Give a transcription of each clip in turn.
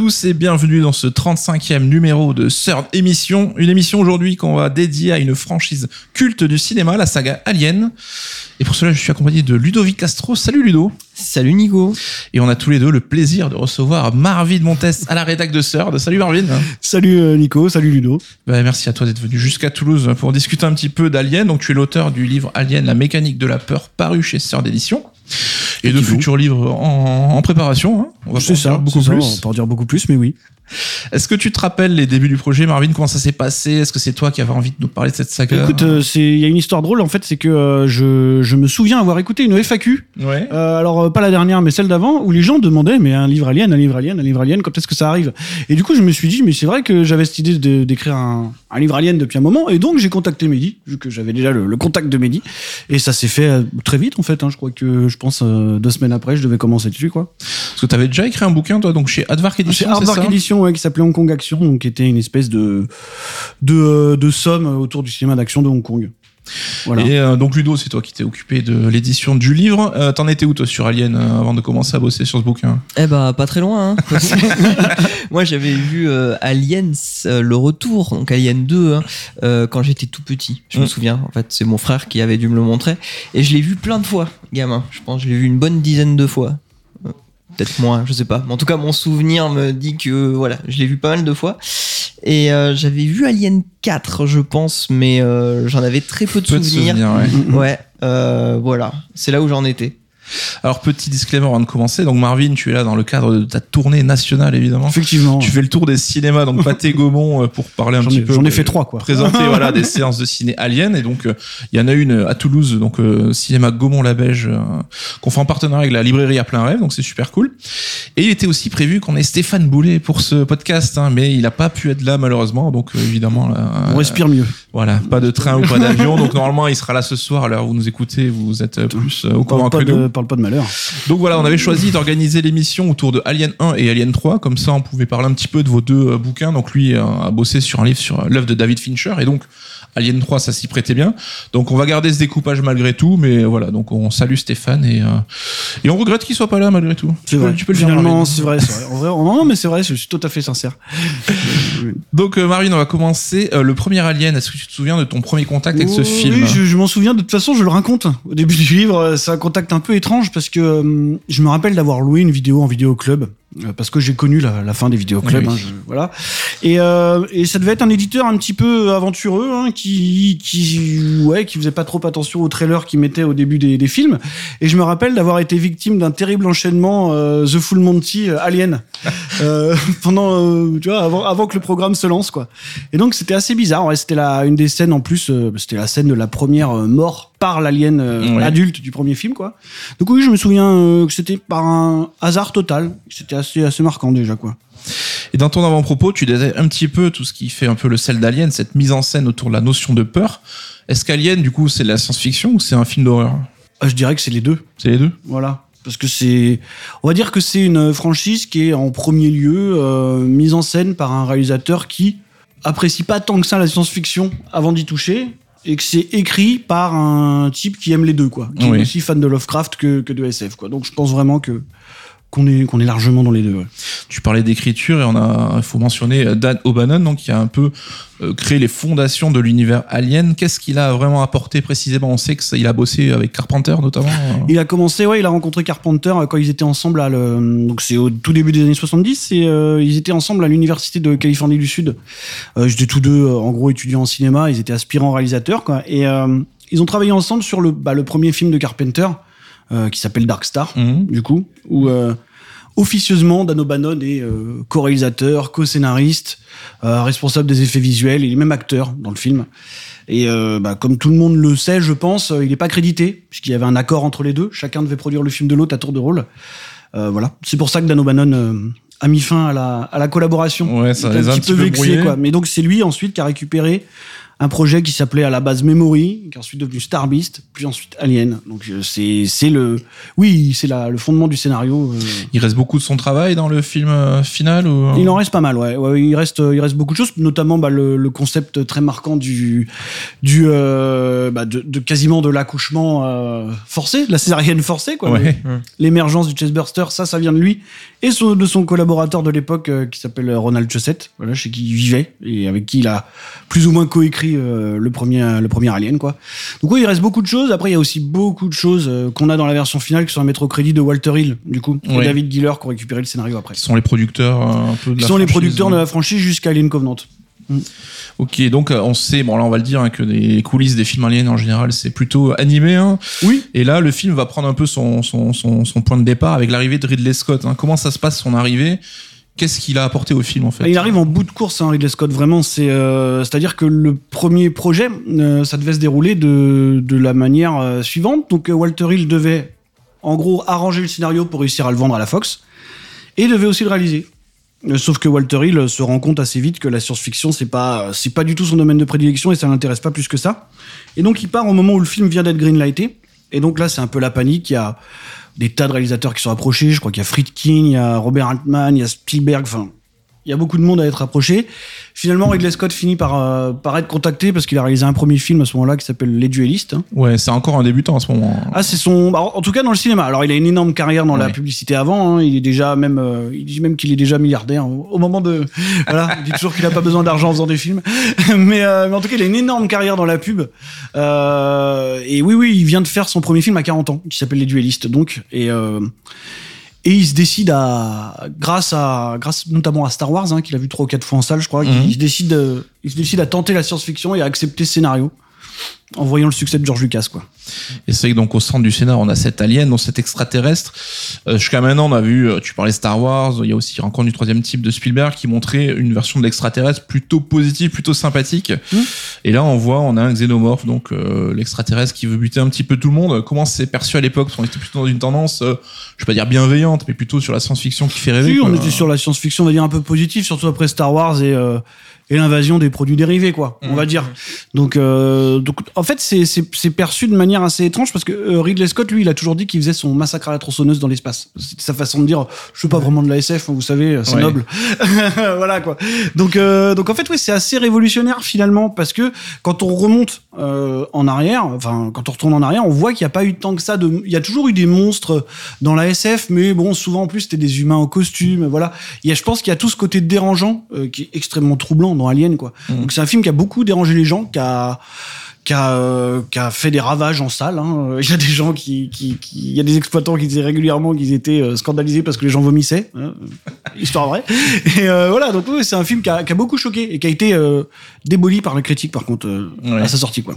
Tous et bienvenue dans ce 35e numéro de Third Émission. Une émission aujourd'hui qu'on va dédier à une franchise culte du cinéma, la saga Alien. Et pour cela, je suis accompagné de Ludovic Castro. Salut Ludo. Salut Nico. Et on a tous les deux le plaisir de recevoir Marvin Montes à la rédac de Third. Salut Marvin. Salut euh, Nico, salut Ludo. Bah, merci à toi d'être venu jusqu'à Toulouse pour discuter un petit peu d'Alien. Donc tu es l'auteur du livre Alien, la mécanique de la peur, paru chez Third Édition. Et de futurs livres en, en préparation. Hein. On va ça, beaucoup plus. on va en dire beaucoup plus, mais oui. Est-ce que tu te rappelles les débuts du projet, Marvin? Comment ça s'est passé? Est-ce que c'est toi qui avais envie de nous parler de cette saga? Écoute, euh, il y a une histoire drôle en fait, c'est que euh, je, je, me souviens avoir écouté une FAQ. Ouais. Euh, alors pas la dernière, mais celle d'avant, où les gens demandaient mais un livre alien, un livre alien, un livre alien, quand est-ce que ça arrive? Et du coup, je me suis dit mais c'est vrai que j'avais cette idée d'écrire un, un, livre alien depuis un moment, et donc j'ai contacté Mehdi, vu que j'avais déjà le, contact de Mehdi, et ça s'est fait très vite en fait. Hein, je crois que je pense deux semaines après, je devais commencer dessus quoi. Parce que tu avais déjà écrit un bouquin toi, donc chez Advark Edition. Chez Advark Edition, ouais, qui s'appelait Hong Kong donc qui était une espèce de, de, de somme autour du cinéma d'action de Hong Kong. Voilà. Et euh, donc Ludo, c'est toi qui t'es occupé de l'édition du livre. Euh, t'en étais où toi sur Alien euh, avant de commencer à bosser sur ce bouquin? Eh bah pas très loin. Hein. Moi j'avais vu Aliens le retour, donc Alien 2, hein, quand j'étais tout petit. Je me mm. souviens. En fait, c'est mon frère qui avait dû me le montrer et je l'ai vu plein de fois, gamin. Je pense que je l'ai vu une bonne dizaine de fois peut-être moins, je sais pas. Mais en tout cas, mon souvenir me dit que voilà, je l'ai vu pas mal de fois. Et euh, j'avais vu Alien 4, je pense, mais euh, j'en avais très peu de souvenirs. ouais, euh, voilà, c'est là où j'en étais. Alors petit disclaimer avant de commencer, donc Marvin, tu es là dans le cadre de ta tournée nationale évidemment. Effectivement. Tu fais le tour des cinémas donc Pâté Gaumont euh, pour parler un petit peu. J'en ai fait trois quoi. Présenter voilà des séances de ciné Alien et donc euh, il y en a une à Toulouse donc euh, cinéma Gaumont la Beige qu'on fait en partenariat avec la librairie à plein rêve donc c'est super cool. Et il était aussi prévu qu'on ait Stéphane Boulet pour ce podcast hein, mais il a pas pu être là malheureusement donc évidemment là, on respire mieux. Voilà, pas de train ou pas d'avion donc normalement il sera là ce soir à l'heure où vous nous écoutez, vous êtes plus au courant que nous pas de malheur. Donc voilà, on avait choisi d'organiser l'émission autour de Alien 1 et Alien 3. Comme ça, on pouvait parler un petit peu de vos deux euh, bouquins. Donc lui euh, a bossé sur un livre sur l'œuvre de David Fincher et donc Alien 3, ça s'y prêtait bien. Donc on va garder ce découpage malgré tout, mais voilà. Donc on salue Stéphane et euh, et on regrette qu'il soit pas là malgré tout. C'est vrai. Tu peux le Finalement, c'est vrai, c'est vrai. En vrai, non, mais c'est vrai. Je suis tout à fait sincère. donc Marine, on va commencer. le premier Alien. Est-ce que tu te souviens de ton premier contact avec ce film? Oui, je, je m'en souviens. De toute façon, je le raconte au début du livre. C'est un contact un peu étrange parce que euh, je me rappelle d'avoir loué une vidéo en vidéo club euh, parce que j'ai connu la, fin des vidéoclubs, hein, voilà. Et, euh, et ça devait être un éditeur un petit peu aventureux, hein, qui, qui, ouais, qui faisait pas trop attention aux trailers qu'il mettait au début des, des, films. Et je me rappelle d'avoir été victime d'un terrible enchaînement euh, The Full Monty Alien pendant, tu vois, avant, avant que le programme se lance, quoi. Et donc c'était assez bizarre. Ouais, c'était la une des scènes en plus, c'était la scène de la première mort par l'alien adulte du premier film, quoi. Donc oui, je me souviens que c'était par un hasard total. C'était assez, assez marquant déjà, quoi. Et dans ton avant-propos, tu disais un petit peu tout ce qui fait un peu le sel d'Alien, cette mise en scène autour de la notion de peur. Est-ce qu'Alien, du coup, c'est de la science-fiction ou c'est un film d'horreur? Ah, Je dirais que c'est les deux. C'est les deux? Voilà. Parce que c'est, on va dire que c'est une franchise qui est en premier lieu euh, mise en scène par un réalisateur qui apprécie pas tant que ça la science-fiction avant d'y toucher, et que c'est écrit par un type qui aime les deux, quoi, qui est aussi fan de Lovecraft que, que de SF, quoi. Donc je pense vraiment que qu'on est, qu'on est largement dans les deux. Tu parlais d'écriture et on a, il faut mentionner euh, Dan O'Bannon, donc qui a un peu euh, créé les fondations de l'univers Alien. Qu'est-ce qu'il a vraiment apporté précisément? On sait qu'il a bossé avec Carpenter notamment. Euh. Il a commencé, ouais, il a rencontré Carpenter quand ils étaient ensemble à le, donc c'est au tout début des années 70 et ils étaient ensemble à l'université de Californie du Sud. ils étaient tous deux en gros étudiants en cinéma, ils étaient aspirants réalisateurs quoi et ils ont travaillé ensemble sur le, bah, le premier film de Carpenter. Euh, qui s'appelle Dark Star, mhm. du coup, où euh, officieusement Dan O'Bannon est euh, co-réalisateur, co-scénariste, responsable des effets visuels, il est même acteur dans le film. Et bah, comme tout le monde le sait, je pense, il n'est pas crédité, puisqu'il y avait un accord entre les deux. Chacun devait produire le film de l'autre à tour de rôle. voilà. C'est pour ça que Dan O'Bannon a mis fin à la, à la collaboration. Ouais, ça les a un petit peu, vexé, quoi. Mais donc c'est lui ensuite qui a récupéré un projet qui s'appelait à la base Memory, qui est ensuite devenu Starbeast, puis ensuite Alien. Donc euh, c'est c'est le oui c'est le fondement du scénario. Euh. Il reste beaucoup de son travail dans le film euh, final ou Il en reste pas mal, ouais. ouais. il reste il reste beaucoup de choses, notamment bah, le, le, concept très marquant du du bah, de, de, quasiment de l'accouchement forcé, de la césarienne forcée quoi. L'émergence du chestburster, ça ça vient de lui et son- de son collaborateur de l'époque euh, qui s'appelle Ronald Chaussette, voilà, chez qui il vivait et avec qui il a plus ou moins coécrit euh, le premier le premier Alien quoi. Donc oui, il reste beaucoup de choses. Après, il y a aussi beaucoup de choses euh, qu'on a dans la version finale qui sont à mettre au crédit de Walter Hill, du coup, et. David Giller qui ont récupéré le scénario après. Qui sont les producteurs euh, un peu de Qui la sont les franchise, producteurs de euh. la franchise jusqu'à Alien Covenant. Ok, donc euh, on sait, bon là on va le dire, hein, que les coulisses des films aliens en général c'est plutôt animé. Hein. Oui. Et là le film va prendre un peu son, son, son, son point de départ avec l'arrivée de Ridley Scott. hein. Comment ça se passe son arrivée? Qu'est-ce qu'il a apporté au film en fait? Il arrive en bout de course, Ridley Scott. Vraiment, c'est, euh, c'est-à-dire que le premier projet, euh, ça devait se dérouler de, de la manière euh, suivante. Donc, Walter Hill devait, en gros, arranger le scénario pour réussir à le vendre à la Fox, et devait aussi le réaliser. Sauf que Walter Hill se rend compte assez vite que la science-fiction, c'est pas, c'est pas du tout son domaine de prédilection et ça l'intéresse pas plus que ça. Et donc, il part au moment où le film vient d'être greenlighté. Et donc là, c'est un peu la panique. Il y a des tas de réalisateurs qui sont approchés. Je crois qu'il y a Friedkin, il y a Robert Altman, il y a Spielberg. Enfin, il y a beaucoup de monde à être approché. Finalement, Ridley Scott finit par, euh, par être contacté parce qu'il a réalisé un premier film à ce moment-là qui s'appelle Les Duellistes. hein. Ouais, c'est encore un débutant à ce moment. Ah, c'est son. bah, en tout cas, dans le cinéma. Alors, il a une énorme carrière dans la publicité avant. hein. Il est déjà même. euh, il dit même qu'il est déjà milliardaire au, au moment de. Voilà. Il dit toujours qu'il n'a pas besoin d'argent en faisant des films. mais, euh, mais en tout cas, il a une énorme carrière dans la pub. Euh, et oui, oui, il vient de faire son premier film à 40 ans, qui s'appelle Les Duellistes, donc. Et. Et il se décide à, grâce à, grâce notamment à Star Wars, hein, qu'il a vu trois ou quatre fois en salle, je crois, Mhm. il, se décide, euh, il se décide à tenter la science-fiction et à accepter ce scénario en voyant le succès de George Lucas, quoi. Et c'est donc au centre du scénar, on a cet alien, donc cet extraterrestre. Euh, Jusqu'à maintenant, on a vu, euh, tu parlais Star Wars, il y a aussi Rencontre du troisième type de Spielberg qui montrait une version de l'extraterrestre plutôt positive, plutôt sympathique. Mm. Et là, on voit, on a un xénomorphe, donc euh, l'extraterrestre qui veut buter un petit peu tout le monde. Comment c'est perçu à l'époque? Parce qu'on était plutôt dans une tendance, euh, je vais pas dire bienveillante, mais plutôt sur la science-fiction qui fait rêver. On quoi. était sur la science-fiction, on va dire un peu positive, surtout après Star Wars et, et l'invasion des produits dérivés, quoi. On Mhm. va dire. Donc, euh, donc, en fait, c'est c'est c'est perçu de manière assez étrange parce que euh, Ridley Scott, lui, il a toujours dit qu'il faisait son massacre à la tronçonneuse dans l'espace. C'est sa façon de dire, je suis pas vraiment de la SF, hein, vous savez, c'est Ouais. noble. voilà, quoi. Donc, euh, donc en fait, oui, c'est assez révolutionnaire finalement parce que quand on remonte euh, en arrière, enfin, quand on retourne en arrière, on voit qu'il n'y a pas eu tant que ça de, il y a toujours eu des monstres dans la SF, mais bon, souvent en plus c'était des humains en costume, voilà. Il y a, je pense qu'il y a tout ce côté dérangeant euh, qui est extrêmement troublant dans Alien, quoi. Mhm. Donc c'est un film qui a beaucoup dérangé les gens, qui a qui a, euh, qui a fait des ravages en salle. hein. Il y a des gens qui, qui, qui- il y a des exploitants qui disaient régulièrement qu'ils étaient euh, scandalisés parce que les gens vomissaient. hein. Histoire vraie. Et euh, voilà, donc oui, c'est un film qui a, qui a beaucoup choqué et qui a été euh, démoli par la critique, par contre, euh, Ouais. à sa sortie, quoi.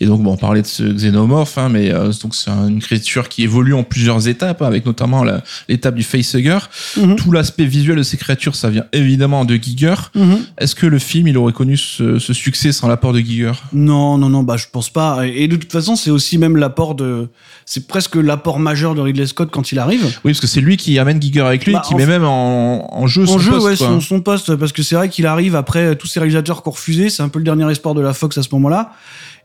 Et donc, bon, on parlait de ce xénomorphe, hein, mais euh, donc c'est une créature qui évolue en plusieurs étapes, hein, avec notamment l'étape du facehugger. Mhm. Tout l'aspect visuel de ces créatures, ça vient évidemment de Giger. Mhm. Est-ce que le film, il aurait connu ce, ce succès sans l'apport de Giger? Non, non, non, bah je pense pas. Et de toute façon, c'est aussi même l'apport de, c'est presque l'apport majeur de Ridley Scott quand il arrive. Oui, parce que c'est lui qui amène Giger avec lui, Bah, qui met fait- même en, en jeu son jeu, poste, ouais, son, son poste, parce que c'est vrai qu'il arrive après tous ces réalisateurs qui ont refusé. C'est un peu le dernier espoir de la Fox à ce moment-là.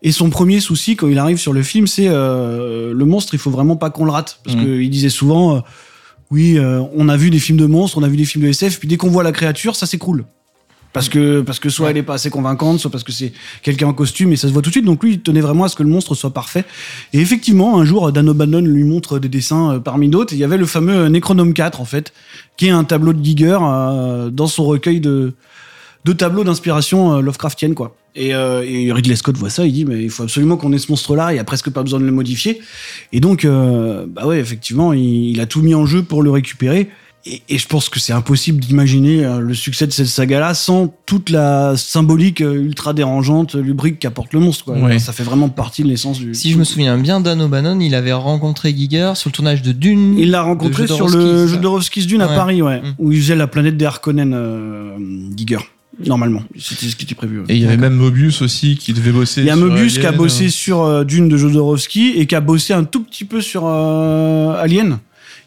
Et son premier souci quand il arrive sur le film, c'est euh, le monstre. Il faut vraiment pas qu'on le rate, parce Mhm. qu'il disait souvent, euh, oui, euh, on a vu des films de monstres, on a vu des films de SF, puis dès qu'on voit la créature, ça s'écroule. Parce que, parce que soit elle est pas assez convaincante, soit parce que c'est quelqu'un en costume et ça se voit tout de suite. Donc lui, il tenait vraiment à ce que le monstre soit parfait. Et effectivement, un jour, Dan O'Bannon lui montre des dessins euh, parmi d'autres. Il y avait le fameux euh, Necronome 4, en fait, qui est un tableau de Giger euh, dans son recueil de, de tableaux d'inspiration euh, Lovecraftienne, quoi. Et, euh, et Ridley Scott voit ça, il dit mais il faut absolument qu'on ait ce monstre-là, il y a presque pas besoin de le modifier. Et donc, euh, bah ouais, effectivement, il, il a tout mis en jeu pour le récupérer. Et, et je pense que c'est impossible d'imaginer euh, le succès de cette saga-là sans toute la symbolique euh, ultra dérangeante, lubrique qu'apporte le monstre. Quoi. Ouais. Ça fait vraiment partie de l'essence du. Si je me souviens bien, Dan O'Bannon, il avait rencontré Giger sur le tournage de Dune. Il l'a rencontré sur le. Jodorowsky's Dune à. Paris, ouais, Mm. où il faisait la planète des Harkonnen, euh, Giger. Normalement, c'était ce qui était prévu. ouais. Et il y avait même Mobius aussi qui devait bosser. Il y a sur Mobius qui a bossé sur euh, Dune de Jodorowsky et qui a bossé un tout petit peu sur euh, Alien.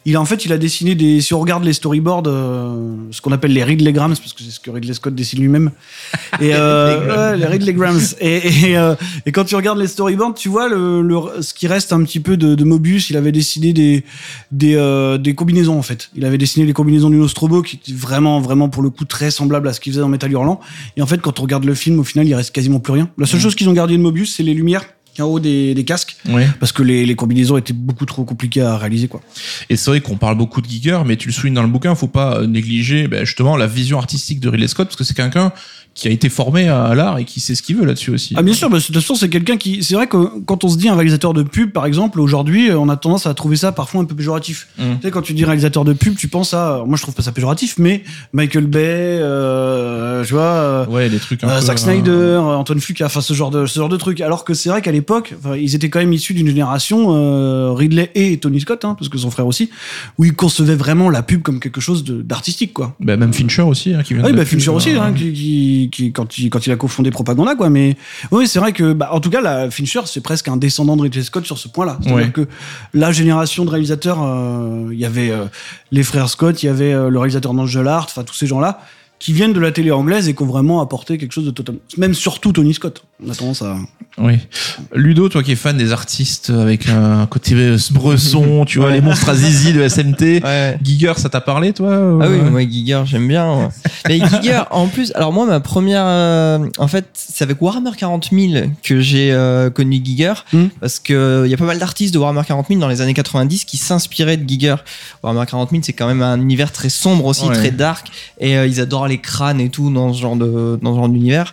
Il a en fait, il a dessiné des. Si on regarde les storyboards, euh, ce qu'on appelle les Ridley Grams, parce que c'est ce que Ridley Scott dessine lui-même. Et euh, ouais, les Ridley Grams. Et, et, euh, et quand tu regardes les storyboards, tu vois le, le- ce qui reste un petit peu de, de Mobius. Il avait dessiné des des, euh, des combinaisons en fait. Il avait dessiné les combinaisons du Nostromo qui étaient vraiment vraiment pour le coup très semblables à ce qu'il faisait dans Metal Hurlant. Et en fait, quand on regarde le film, au final, il reste quasiment plus rien. La seule chose qu'ils ont gardé de Mobius, c'est les lumières en haut des, des casques Ouais. parce que les, les combinaisons étaient beaucoup trop compliquées à réaliser quoi. Et c'est vrai qu'on parle beaucoup de Giger, mais tu le soulignes dans le bouquin, faut pas négliger ben, justement la vision artistique de Ridley Scott, parce que c'est quelqu'un qui a été formé à l'art et qui sait ce qu'il veut là-dessus aussi. Ah bien sûr, bah, de toute façon c'est quelqu'un qui. C'est vrai que quand on se dit un réalisateur de pub, par exemple, aujourd'hui, euh, on a tendance à trouver ça parfois un peu péjoratif. Mm. Tu sais, quand tu dis réalisateur de pub, tu penses à. Moi, je trouve pas ça péjoratif, mais Michael Bay, euh, tu vois. euh, Ouais, les trucs un euh, peu. Zack euh, Snyder, euh, Antoine Fuqua, enfin ce genre de ce genre de trucs. Alors que c'est vrai qu'à l'époque, ils étaient quand même issus d'une génération euh, Ridley et Tony Scott, hein, parce que son frère aussi, où ils concevaient vraiment la pub comme quelque chose d'artistique, quoi. ben, même Fincher aussi, hein, qui vient Ah Oui, de bah Fincher pub, aussi, hein, qui, qui, qui- quand, il, quand il a cofondé Propaganda, quoi. Mais oui, c'est vrai que, bah, en tout cas, la, Fincher, c'est presque un descendant de Ridley Scott sur ce point-là. C'est-à-dire Ouais. que la génération de réalisateurs, euh, il y avait euh, les frères Scott, il y avait euh, le réalisateur d'Angel Art, enfin tous ces gens-là qui viennent de la télé anglaise et qui ont vraiment apporté quelque chose de totalement, même surtout Tony Scott. On a tendance à. Oui. Ludo, toi qui es fan des artistes avec un côté euh, bresson, tu vois, Ouais. les monstres à zizi de SMT. Ouais. Giger, ça t'a parlé, toi Ah oui, moi Giger, j'aime bien. ouais. Mais Giger, en plus, alors moi, ma première, euh, en fait, c'est avec Warhammer 40 000 que j'ai euh, connu Giger, Hmm. parce que il y a pas mal d'artistes de Warhammer 40 000 dans les années 90 qui s'inspiraient de Giger. Warhammer 40 000, c'est quand même un univers très sombre aussi, Ouais. très dark, et euh, ils adorent les crânes et tout dans ce genre de, dans ce genre d'univers.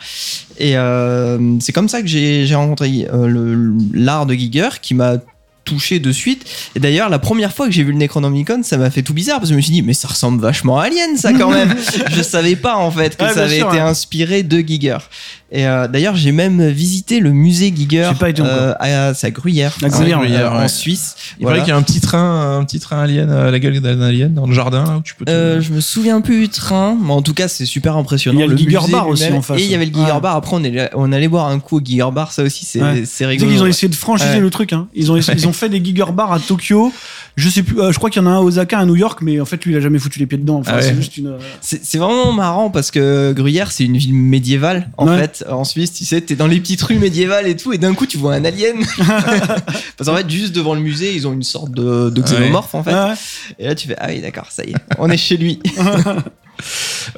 Et euh, c'est comme ça que j'ai rencontré euh, l'art de Giger qui m'a touché de suite. Et d'ailleurs, la première fois que j'ai vu le Necronomicon, ça m'a fait tout bizarre parce que je me suis dit, mais ça ressemble vachement à Alien, ça quand même. je savais pas en fait que Ouais, ça avait sûr, été inspiré de Giger. Et euh, d'ailleurs, j'ai même visité le musée Giger. J'ai pas été encore. euh, à, c'est à Gruyère, À Gruyère, euh, ouais. en Suisse. Il Voilà. paraît qu'il y a un petit train, un petit train alien, à la gueule d'un alien dans le jardin, là, où tu peux te... Euh, je me souviens plus du train, mais en tout cas, c'est super impressionnant. Il y a le Giger musée Bar aussi en face. Et il y avait le Giger. Bar. Après, on, est, on allait boire un coup au Giger Bar. Ça aussi, c'est Ouais. c'est Tu sais rigolo. qu'ils ont ouais. essayé de franchiser Ouais. le truc. Hein. Ils ont essayé- ils ont fait des Giger Bars à Tokyo. Je sais plus. euh, je crois qu'il y en a un à Osaka, un à New York, mais en fait lui il a jamais foutu les pieds dedans. Enfin, Ah ouais. c'est juste une. euh, C'est vraiment marrant parce que Gruyère, c'est une ville médiévale, en Ouais. En Suisse. Tu sais, t'es dans les petites rues médiévales et tout, et d'un coup, tu vois un alien. parce qu'en fait, juste devant le musée, ils ont une sorte de, de xénomorphe, en fait. Et là, tu fais, ah oui, d'accord, ça y est, on est chez lui.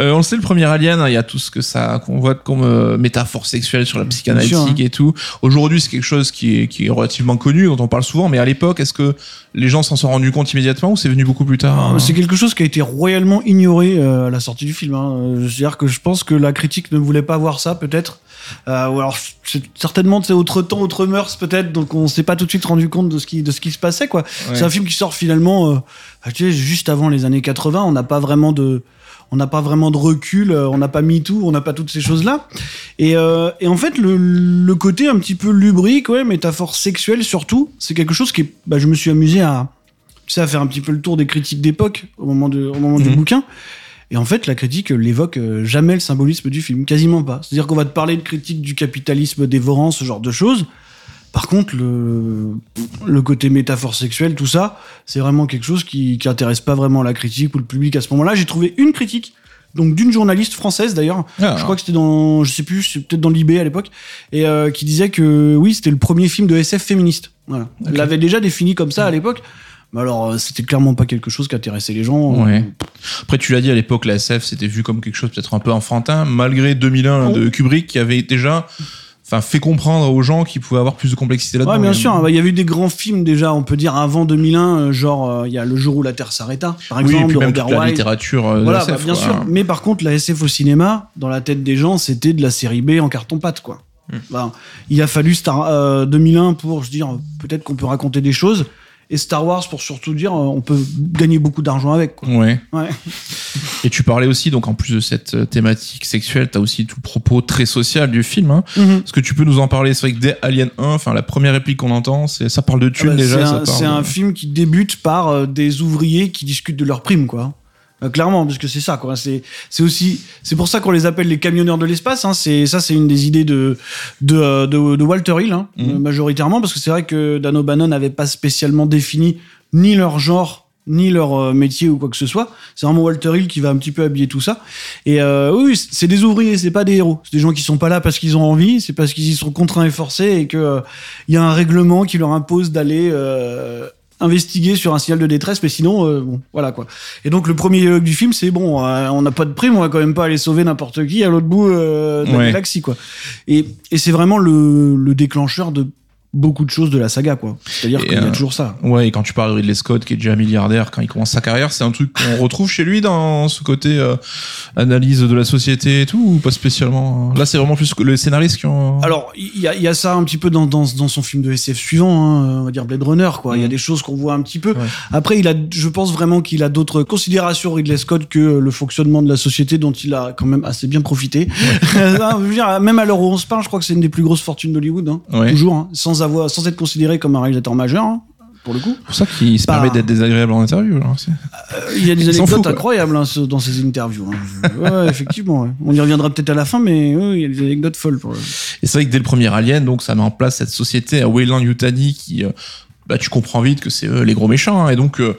Euh, on le sait, le premier Alien, hein, il y a tout ce que ça qu'on voit comme euh, métaphore sexuelle sur la psychanalytique sûr, hein. et tout. Aujourd'hui, c'est quelque chose qui est, qui est relativement connu, dont on parle souvent, mais à l'époque, est-ce que les gens s'en sont rendus compte immédiatement ou c'est venu beaucoup plus tard hein C'est quelque chose qui a été royalement ignoré euh, à la sortie du film. Hein. C'est-à-dire que je pense que la critique ne voulait pas voir ça, peut-être. Ou alors, c'est certainement, c'est autre temps, autre mœurs, peut-être. Donc, on s'est pas tout de suite rendu compte de ce qui, de ce qui se passait, quoi. Ouais. C'est un film qui sort finalement, bah, tu sais, juste avant les années 80. On n'a pas vraiment de, on n'a pas vraiment de recul. euh, On n'a pas mis tout. On n'a pas toutes ces choses-là. Et, euh, et en fait, le, le côté un petit peu lubrique, ouais, métaphore sexuelle surtout, c'est quelque chose qui, est- bah, je me suis amusé à, tu sais, à faire un petit peu le tour des critiques d'époque au moment, de, au moment du Mhm. bouquin. Et en fait, la critique euh, l'évoque jamais le symbolisme du film, quasiment pas. C'est-à-dire qu'on va te parler de critique du capitalisme dévorant, ce genre de choses. Par contre, le, le côté métaphore sexuelle, tout ça, c'est vraiment quelque chose qui, qui intéresse pas vraiment la critique ou le public à ce moment-là. J'ai trouvé une critique, donc d'une journaliste française d'ailleurs, Ah. je crois que c'était dans, je sais plus, c'est peut-être dans l'IB à l'époque, et euh, qui disait que oui, c'était le premier film de SF féministe. Voilà. Elle l'avait déjà défini comme ça à l'époque. Mais alors, euh, c'était clairement pas quelque chose qui intéressait les gens. Ouais. Après, tu l'as dit à l'époque, la SF c'était vu comme quelque chose peut-être un peu enfantin, malgré 2001 Oh. de Kubrick qui avait déjà, enfin, fait comprendre aux gens qu'ils pouvaient avoir plus de complexité là-dedans. Ouais, bien Il a- sûr. hein, bah, Il y avait eu des grands films déjà, on peut dire avant 2001, euh, genre euh, il y a Le jour où la Terre s'arrêta, par Oui, exemple, et puis même toute la littérature euh, de SF, bah, bien quoi. sûr. Mais par contre, la SF au cinéma, dans la tête des gens, c'était de la série B en carton-pâte, quoi. Hmm. Bah, il a fallu Star, euh, 2001 pour, je veux dire, peut-être qu'on peut raconter des choses. Et Star Wars pour surtout dire, euh, on peut gagner beaucoup d'argent avec, quoi. Ouais. Ouais. Et tu parlais aussi, donc en plus de cette euh, thématique sexuelle, t'as aussi tout le propos très social du film. Hein. Mhm. Est-ce que tu peux nous en parler? C'est vrai que dès Alien 1, enfin la première réplique qu'on entend, c'est ça parle de thunes Ah bah, déjà. c'est un, de- un film qui débute par euh, des ouvriers qui discutent de leurs primes, quoi. Euh, clairement, parce que c'est ça, quoi. C'est, c'est aussi, c'est pour ça qu'on les appelle les camionneurs de l'espace. Hein. C'est ça, c'est une des idées de de, euh, de, de Walter Hill, hein, Mhm. euh, majoritairement, parce que c'est vrai que Dan O'Bannon n'avait pas spécialement défini ni leur genre ni leur métier ou quoi que ce soit. C'est vraiment Walter Hill qui va un petit peu habiller tout ça. Et euh, oui, c'est des ouvriers, c'est pas des héros. C'est des gens qui sont pas là parce qu'ils ont envie, c'est parce qu'ils y sont contraints et forcés et que euh, il y a un règlement qui leur impose d'aller euh, investiguer sur un signal de détresse, mais sinon, euh, bon, voilà quoi. Et donc le premier dialogue du film, c'est bon, euh, on n'a pas de prime, on va quand même pas aller sauver n'importe qui à l'autre bout euh, de la Ouais. galaxie quoi. Et, et c'est vraiment le, le déclencheur de beaucoup de choses de la saga, quoi. C'est-à-dire qu'il y a euh, toujours ça. Ouais, et quand tu parles de Ridley Scott, qui est déjà milliardaire quand il commence sa carrière, c'est un truc qu'on retrouve chez lui dans ce côté euh, analyse de la société et tout, ou pas spécialement Là, c'est vraiment plus que les scénaristes qui ont. Alors, il y a, il y a ça un petit peu dans, dans, dans son film de SF suivant, hein, on va dire Blade Runner, quoi. Il y a Mm. des choses qu'on voit un petit peu. Ouais. Après, il a, je pense vraiment qu'il a d'autres considérations, Ridley Scott, que le fonctionnement de la société dont il a quand même assez bien profité. Hein, même à l'heure où on se parle, je crois que c'est une des plus grosses fortunes d'Hollywood, hein. Ouais. toujours, hein, sans avoir, sans être considéré comme un réalisateur majeur, hein, pour le coup. C'est pour ça qu'il se permet d'être désagréable en interview. Euh, il y a des anecdotes fout, incroyables hein, dans ses interviews. hein. Ouais, effectivement. ouais. On y reviendra peut-être à la fin, mais ouais, il y a des anecdotes folles. Pour. Et c'est vrai que dès le premier Alien, donc ça met en place cette société à Weyland Yutani qui, euh, bah, tu comprends vite que c'est eux les gros méchants. hein. et donc, euh,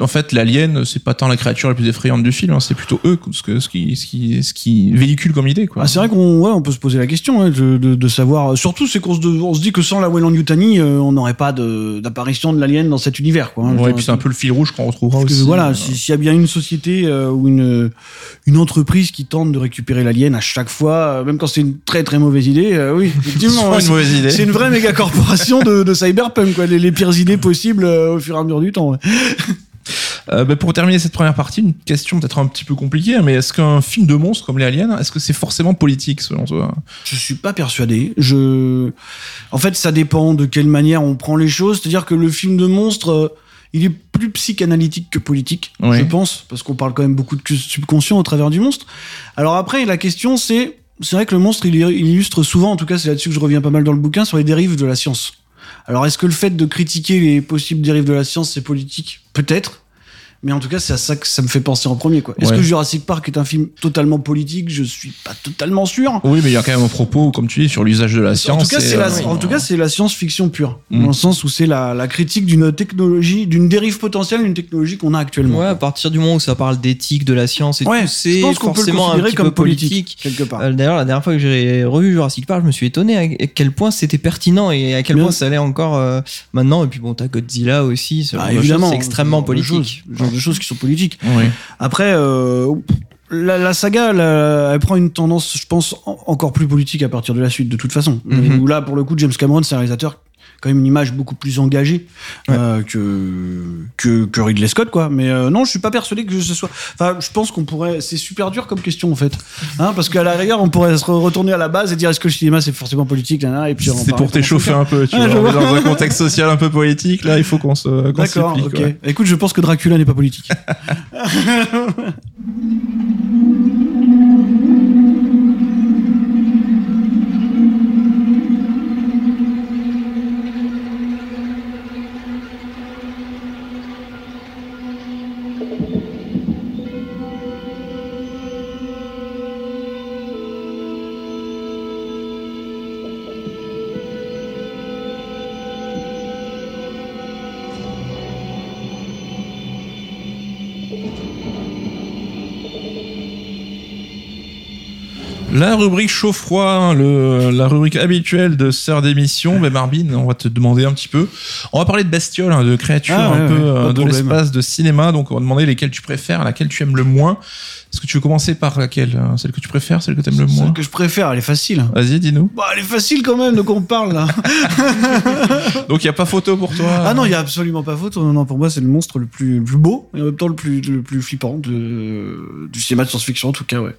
en fait, l'alien, c'est pas tant la créature la plus effrayante du film, hein, c'est plutôt eux ce, que, ce, qui, ce, qui, ce qui véhicule comme idée. Quoi. Ah, c'est vrai qu'on ouais, on peut se poser la question hein, de, de, de savoir. Surtout, c'est qu'on se, on se dit que sans la Weyland Yutani, euh, on n'aurait pas de- d'apparition de l'alien dans cet univers. Quoi, hein. ouais, et puis c'est un peu le fil rouge qu'on retrouvera Parce que voilà, euh, si- s'il y a bien une société euh, ou une, une entreprise qui tente de récupérer l'alien à chaque fois, même quand c'est une très très mauvaise idée, oui, c'est effectivement, une mauvaise idée. c'est une vraie méga corporation de, cyberpunk, quoi, les, les pires idées possibles au fur et à mesure du temps. ouais. Euh, bah, pour terminer cette première partie, une question peut-être un petit peu compliquée, mais est-ce qu'un film de monstre comme les aliens, est-ce que c'est forcément politique selon toi? Je suis pas persuadé. Je, en fait, ça dépend de quelle manière on prend les choses. C'est-à-dire que le film de monstre, euh, il est plus psychanalytique que politique, je pense, parce qu'on parle quand même beaucoup de subconscient au travers du monstre. Alors après, la question c'est, c'est vrai que le monstre, il illustre souvent, en tout cas, c'est là-dessus que je reviens pas mal dans le bouquin, sur les dérives de la science. Alors, est-ce que le fait de critiquer les possibles dérives de la science, c'est politique? Peut-être. Mais en tout cas, c'est à ça que ça me fait penser en premier. quoi. Est-ce Ouais. que Jurassic Park est un film totalement politique? Je suis pas totalement sûr. Oui, mais il y a quand même un propos, comme tu dis, sur l'usage de la science. En tout cas, et, c'est la, euh, en tout cas, c'est la science-fiction pure, Mm. dans le sens où c'est la, la critique d'une technologie, d'une dérive potentielle d'une technologie qu'on a actuellement. Ouais, à partir du moment où ça parle d'éthique, de la science et Ouais, tout, je c'est pense qu'on peut le forcément un petit comme peu politique. politique, quelque part. Euh, D'ailleurs, la dernière fois que j'ai revu Jurassic Park, je me suis étonné à quel point c'était pertinent et à quel Bien. point ça allait encore euh, maintenant. Et puis bon, t'as Godzilla aussi, Bah, c'est extrêmement ce politique. genre de choses qui sont politiques. Oui. Après, euh, la, la saga, la- elle prend une tendance, je pense, en- encore plus politique à partir de la suite, de toute façon. Où là, pour le coup, James Cameron, c'est un réalisateur quand même une image beaucoup plus engagée euh, que, que que Ridley Scott, quoi. Mais euh, non, je suis pas persuadé que ce soit. Enfin, je pense qu'on pourrait. C'est super dur comme question en fait, hein, parce qu'à la rigueur, on pourrait se re- retourner à la base et dire est-ce que le cinéma c'est forcément politique, là, là, et puis C'est pour t'échauffer un peu, tu Ah, vois. dans un contexte social un peu politique, là, il faut qu'on se, D'accord, ok. Écoute, je pense que Dracula n'est pas politique. La rubrique chaud-froid, hein, la rubrique habituelle de Sœur d'émission. Mais Marbine, on va te demander un petit peu. On va parler de bestioles, hein, de créatures Ah, ouais, un peu ouais, euh, de l'espace, de cinéma. Donc, on va demander lesquelles tu préfères, laquelle tu aimes le moins. Est-ce que tu veux commencer par laquelle euh, Celle que tu préfères, celle que tu aimes le moins? Celle que je préfère, elle est facile. Vas-y, dis-nous. Bah, elle est facile quand même de quoi on parle là. Donc, il n'y a pas photo pour toi? Ah non, il y a absolument pas faute. Non, non, pour moi, c'est le monstre le plus, le plus beau et en même temps le plus, le plus flippant de, du cinéma de science-fiction en tout cas, ouais.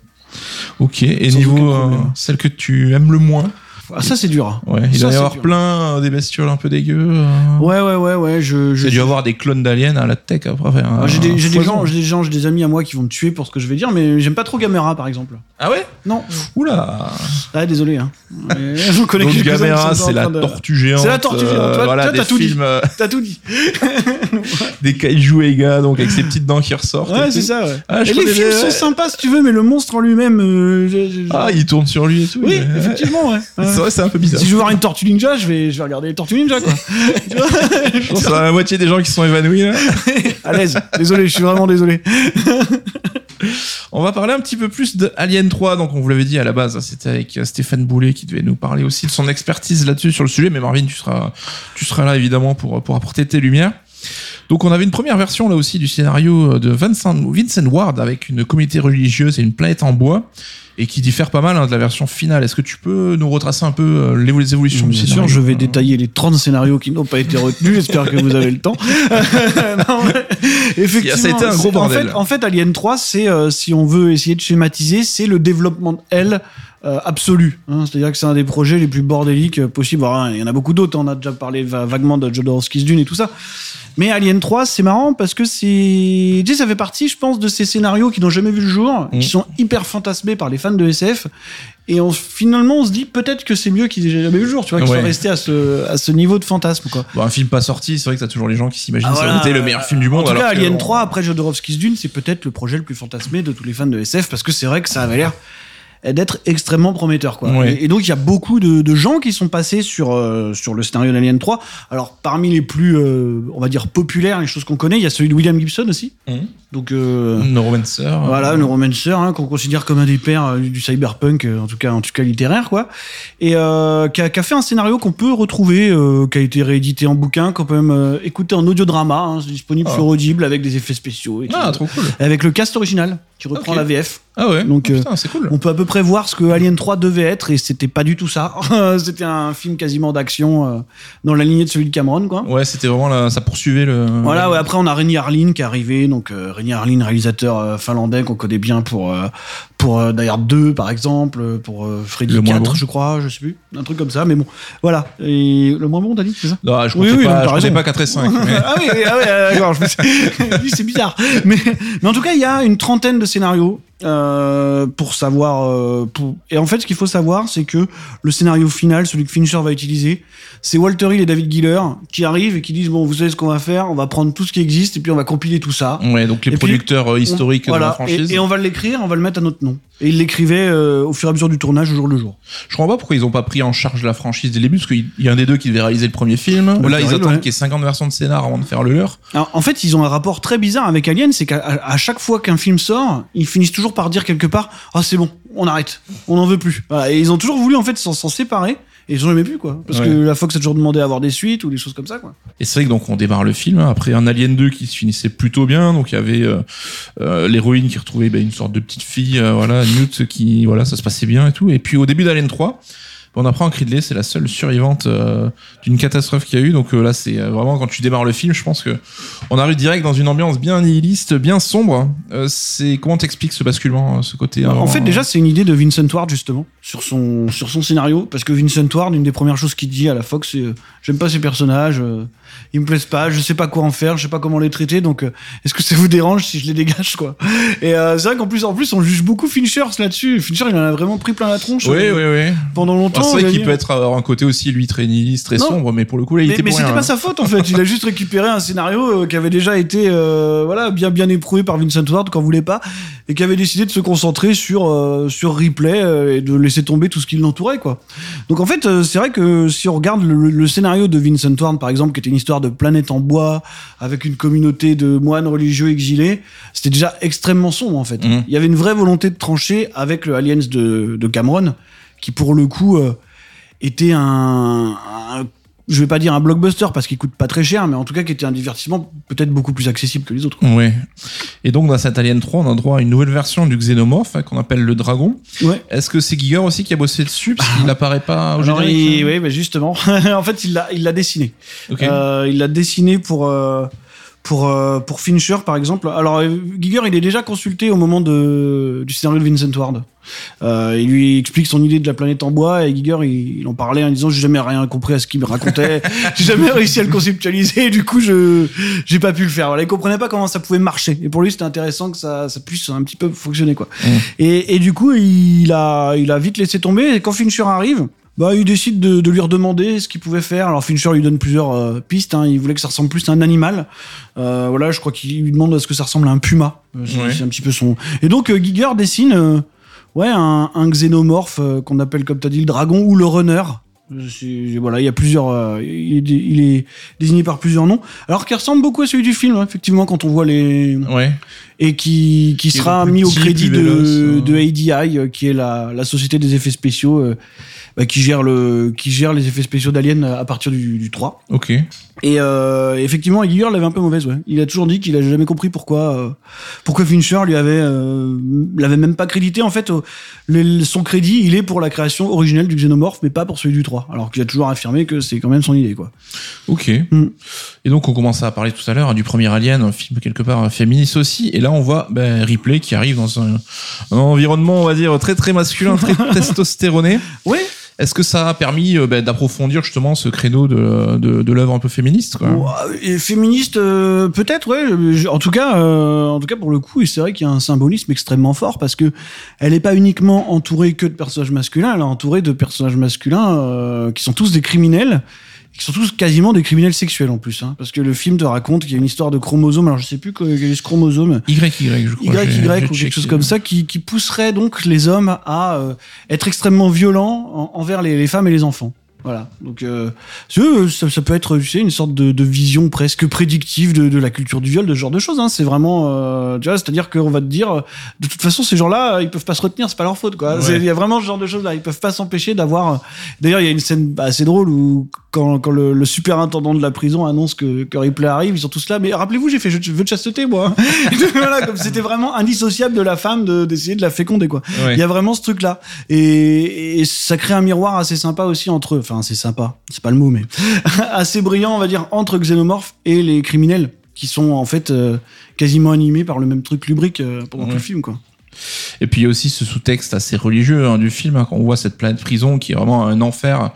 Ok. Et Sans niveau euh, celle que tu aimes le moins Ah, ça c'est dur. Ouais, il Ça, doit y avoir dur. plein euh, des bestioles un peu dégueu. euh. Ouais, ouais, ouais, ouais. Je, je, J'ai dû avoir des clones d'aliens à la tech après. Ah, j'ai des, j'ai des foison. gens, j'ai des gens, j'ai des amis à moi qui vont me tuer pour ce que je vais dire, mais j'aime pas trop Gamera par exemple. Ah ouais? Non. Oula Ah, désolé. Hein. Mais J'en connais Donc quelques-uns qui Gamera, sont en c'est la train de- tortue géante. C'est la tortue géante, euh, toi- voilà, toi, des t'as tout dit. films, euh, T'as tout dit. des kaiju et gars, donc avec ses petites dents qui ressortent. et Ouais, tout. c'est ça. Ouais. Ah, je et les connais films des- sont sympas si tu veux, mais le monstre en lui-même. euh, je- je- Ah, il tourne sur lui et tout. oui, mais- effectivement, ouais. Ouais. C'est vrai, c'est un peu bizarre. Si je veux voir une tortue ninja, je vais, je vais regarder les tortues ninja, quoi. Tu vois Je pense à la moitié des gens qui se sont évanouis là. à l'aise. Désolé, je suis vraiment désolé. On va parler un petit peu plus de Alien 3. Donc, on vous l'avait dit à la base, hein, c'était avec euh, Stéphane Boulet qui devait nous parler aussi de son expertise là-dessus sur le sujet. Mais Marvin, tu seras, tu seras là évidemment pour, pour apporter tes lumières. Donc on avait une première version là aussi du scénario de Vincent, Vincent Ward avec une communauté religieuse et une planète en bois et qui diffère pas mal hein, de la version finale. Est-ce que tu peux nous retracer un peu euh, les les évolutions du Bien sûr, je vais détailler les 30 scénarios qui n'ont pas été retenus. J'espère que vous avez le temps. Non, effectivement, Ça a été un gros c'est- en bordel. fait, en fait, Alien 3, c'est, euh, si on veut essayer de schématiser, c'est le développement de L euh, absolu. hein. C'est-à-dire que c'est un des projets les plus bordéliques euh, possibles. Alors, hein, il y en a beaucoup d'autres. On a déjà parlé va- vaguement de Jodorowsky's Dune et tout ça. Mais Alien 3, c'est marrant parce que c'est, tu sais, ça fait partie, je pense, de ces scénarios qui n'ont jamais vu le jour, Mm. qui sont hyper fantasmés par les fans de SF. Et on, finalement, on se dit peut-être que c'est mieux qu'ils aient jamais vu le jour, tu vois, qu'ils Ouais. soient restés à ce, à ce niveau de fantasme, quoi. Bon, un film pas sorti, c'est vrai que t'as toujours les gens qui s'imaginent Ah, ça voilà. le meilleur film du monde. En tout alors cas, Alien bon, 3, après Jodorowsky's Dune, c'est peut-être le projet le plus fantasmé de tous les fans de SF parce que c'est vrai que ça avait l'air d'être extrêmement prometteur quoi. Ouais. Et, et donc il y a beaucoup de, de gens qui sont passés sur euh, sur le scénario d'Alien 3. Alors parmi les plus euh, on va dire populaires, les choses qu'on connaît, il y a celui de William Gibson aussi. Mhm. Donc euh, Neuromancer. voilà, Neuromancer, hein, qu'on considère comme un des pères euh, du cyberpunk, euh, en tout cas, en tout cas littéraire, quoi. Et euh, qui, a, qui a fait un scénario qu'on peut retrouver, euh, qui a été réédité en bouquin, qu'on peut même euh, écouter en audiodrama, hein, disponible Ah. sur Audible avec des effets spéciaux, et tout. Ah, trop cool. avec le cast original qui reprend la VF. Ah ouais. Donc, Oh, euh, putain, c'est cool. On peut à peu près voir ce que Alien 3 devait être, et c'était pas du tout ça. c'était un film quasiment d'action euh, dans la lignée de celui de Cameron, quoi. Ouais, c'était vraiment là, ça poursuivait le. Voilà, ouais, après on a Rémi Harlin qui est arrivé, donc euh, Rémi Harlin, réalisateur finlandais qu'on connaît bien pour pour euh, Hard 2 par exemple, euh, pour euh, Freddy Le moins 4 bon. je crois, je sais plus, un truc comme ça, mais bon, voilà. Et le moins bon, t'as dit, c'est ça? Non, je Oui, oui, non, pas, t'as je pas 4 et 5. mais- ah oui, ah oui, euh, d'accord, je me suis- c'est bizarre. Mais, mais en tout cas, il y a une trentaine de scénarios euh, pour savoir. euh, pour... Et en fait, ce qu'il faut savoir, c'est que le scénario final, celui que Fincher va utiliser, c'est Walter Hill et David Giller qui arrivent et qui disent bon, vous savez ce qu'on va faire, on va prendre tout ce qui existe et puis on va compiler tout ça. Ouais, donc les Et producteurs historiques de la franchise. Et, et on va l'écrire, on va le mettre à notre nom. Et ils l'écrivaient euh, au fur et à mesure du tournage, au jour le jour. Je comprends pas pourquoi ils ont pas pris en charge la franchise dès le début, parce qu'il y a un des deux qui devait réaliser le premier film. Là, ils attendent ouais. qu'il y ait 50 versions de scénar avant de faire le leur. Alors, en fait, ils ont un rapport très bizarre avec Alien, c'est qu'à chaque fois qu'un film sort, ils finissent toujours par dire quelque part Ah, c'est bon, on arrête, on n'en veut plus. Voilà. Et ils ont toujours voulu en fait s'en séparer. Et ils ont jamais pu, quoi. Parce Ouais. que la Fox a toujours demandé à avoir des suites ou des choses comme ça, quoi. Et c'est vrai que donc on démarre le film hein, après un Alien 2 qui se finissait plutôt bien. Donc il y avait euh, euh, l'héroïne qui retrouvait bah, une sorte de petite fille, euh, voilà, Newt qui voilà, ça se passait bien et tout. Et puis au début d'Alien 3, on apprend que Ridley c'est la seule survivante euh, d'une catastrophe qu'il y a eu. Donc euh, là c'est euh, vraiment quand tu démarres le film, je pense que on arrive direct dans une ambiance bien nihiliste, bien sombre. Euh, c'est comment t'expliques ce basculement, ce côté en vraiment, fait, déjà, c'est une idée de Vincent Ward, justement, sur son, sur son scénario. Parce que Vincent Ward, une des premières choses qu'il dit à la Fox, c'est J'aime pas ces personnages, ils me plaisent pas, je sais pas quoi en faire, je sais pas comment les traiter, donc est-ce que ça vous dérange si je les dégage, quoi? Et c'est vrai qu'en plus, en plus, on juge beaucoup Fincher là-dessus. Fincher, il en a vraiment pris plein la tronche Oui, oui, oui. pendant longtemps. C'est vrai qu'il peut être avoir un côté aussi lui très nihiliste, très Non. sombre, mais pour le coup là il mais, était mais c'était pas hein. sa faute en fait. Il a juste récupéré un scénario euh, qui avait déjà été euh, voilà bien bien éprouvé par Vincent Ward quand voulait pas et qui avait décidé de se concentrer sur euh, sur Ripley euh, et de laisser tomber tout ce qui l'entourait quoi. Donc en fait euh, c'est vrai que si on regarde le, le scénario de Vincent Ward par exemple qui était une histoire de planète en bois avec une communauté de moines religieux exilés, c'était déjà extrêmement sombre en fait. Mhm. Il y avait une vraie volonté de trancher avec le Aliens de, de Cameron qui pour le coup euh, était un, un- je vais pas dire un blockbuster parce qu'il coûte pas très cher, mais en tout cas qui était un divertissement peut-être beaucoup plus accessible que les autres. Ouais. Et donc dans cet Alien 3, on a droit à une nouvelle version du xénomorphe hein, qu'on appelle le dragon. Ouais. Est-ce que c'est Giger aussi qui a bossé dessus parce qu'il apparaît pas au Alors, générique il- hein oui, bah justement. en fait, il l'a, il l'a dessiné. Ok. Euh, il l'a dessiné pour euh, pour euh, pour Fincher, par exemple. Alors, euh, Giger, il est déjà consulté au moment de du scénario de Vincent Ward. Euh, il lui explique son idée de la planète en bois et Giger, il, il en parlait en disant j'ai jamais rien compris à ce qu'il me racontait, j'ai jamais réussi à le conceptualiser, et du coup je j'ai pas pu le faire. Voilà, il comprenait pas comment ça pouvait marcher. Et pour lui, c'était intéressant que ça ça puisse un petit peu fonctionner quoi. Mm. Et, et du coup, il a il a vite laissé tomber. Et quand Fincher arrive. Bah, il décide de, de lui redemander ce qu'il pouvait faire. Alors Fincher lui donne plusieurs euh, pistes. Hein. Il voulait que ça ressemble plus à un animal. Euh, voilà, je crois qu'il lui demande à ce que ça ressemble à un puma. Euh, c'est Ouais. c'est un petit peu son. Et donc euh, Giger dessine, ouais, un, un xénomorphe qu'on appelle comme t'as dit le dragon ou le runner. C'est- Voilà, il y a plusieurs. euh, il, il est désigné par plusieurs noms. Alors qui ressemble beaucoup à celui du film, hein, effectivement, quand on voit les Ouais. et qui, qui sera mis au crédit de, euh. de ADI, qui est la, la société des effets spéciaux, euh, bah, qui gère le qui gère les effets spéciaux d'Alien à partir du, du 3. Ok. Et euh, effectivement, Giger l'avait un peu mauvaise. Ouais. Il a toujours dit qu'il a jamais compris pourquoi euh, pourquoi Fincher lui avait euh, l'avait même pas crédité. En fait, euh, le- son crédit, il est pour la création originelle du Xenomorph, mais pas pour celui du 3. Alors qu'il a toujours affirmé que c'est quand même son idée, quoi. Ok. Mm. Et donc on commençait à parler tout à l'heure hein, du premier Alien, un film quelque part euh, féministe aussi. Et là on voit ben, Ripley qui arrive dans un, un environnement, on va dire, très très masculin, très testostéroné. Ouais. Est-ce que ça a permis euh, ben, d'approfondir justement ce créneau de, de, l'œuvre un peu féministe féministe, euh, peut-être. Je- En tout cas, euh, en tout cas pour le coup, c'est vrai qu'il y a un symbolisme extrêmement fort parce que elle n'est pas uniquement entourée que de personnages masculins, elle est entourée de personnages masculins qui sont tous des criminels, qui sont tous quasiment des criminels sexuels en plus, hein, parce que le film te raconte qu'il y a une histoire de chromosomes. Alors je sais plus quel est ce chromosome. YY, je crois. YY ou quelque chose comme ça qui, qui pousserait donc les hommes à euh, être extrêmement violents en- envers les, les femmes et les enfants. Voilà. Donc, euh, veux, ça, ça peut être, tu sais, une sorte de, de vision presque prédictive de, de la culture du viol, de ce genre de choses. Hein. C'est vraiment, euh, tu vois, c'est-à-dire qu'on va te dire, euh, de toute façon, ces gens-là, ils peuvent pas se retenir, c'est pas leur faute, quoi. Ouais. Il y a vraiment ce genre de choses-là. Ils peuvent pas s'empêcher d'avoir. euh, D'ailleurs, il y a une scène assez drôle où quand, quand le, le superintendant de la prison annonce que, que Ripley arrive, ils sont tous là. Mais rappelez-vous, j'ai fait jeu, jeu de chasteté, moi. voilà, comme c'était vraiment indissociable de la femme de- d'essayer de, la féconder, quoi. Ouais. Il y a vraiment ce truc-là. Et, et ça crée un miroir assez sympa aussi entre, enfin, c'est sympa, c'est pas le mot, mais assez brillant, on va dire, entre Xenomorph et les criminels, qui sont en fait euh, quasiment animés par le même truc lubrique euh, pendant tout le film, quoi. Et puis il y a aussi ce sous-texte assez religieux hein, du film, hein, quand on voit cette planète prison qui est vraiment un enfer,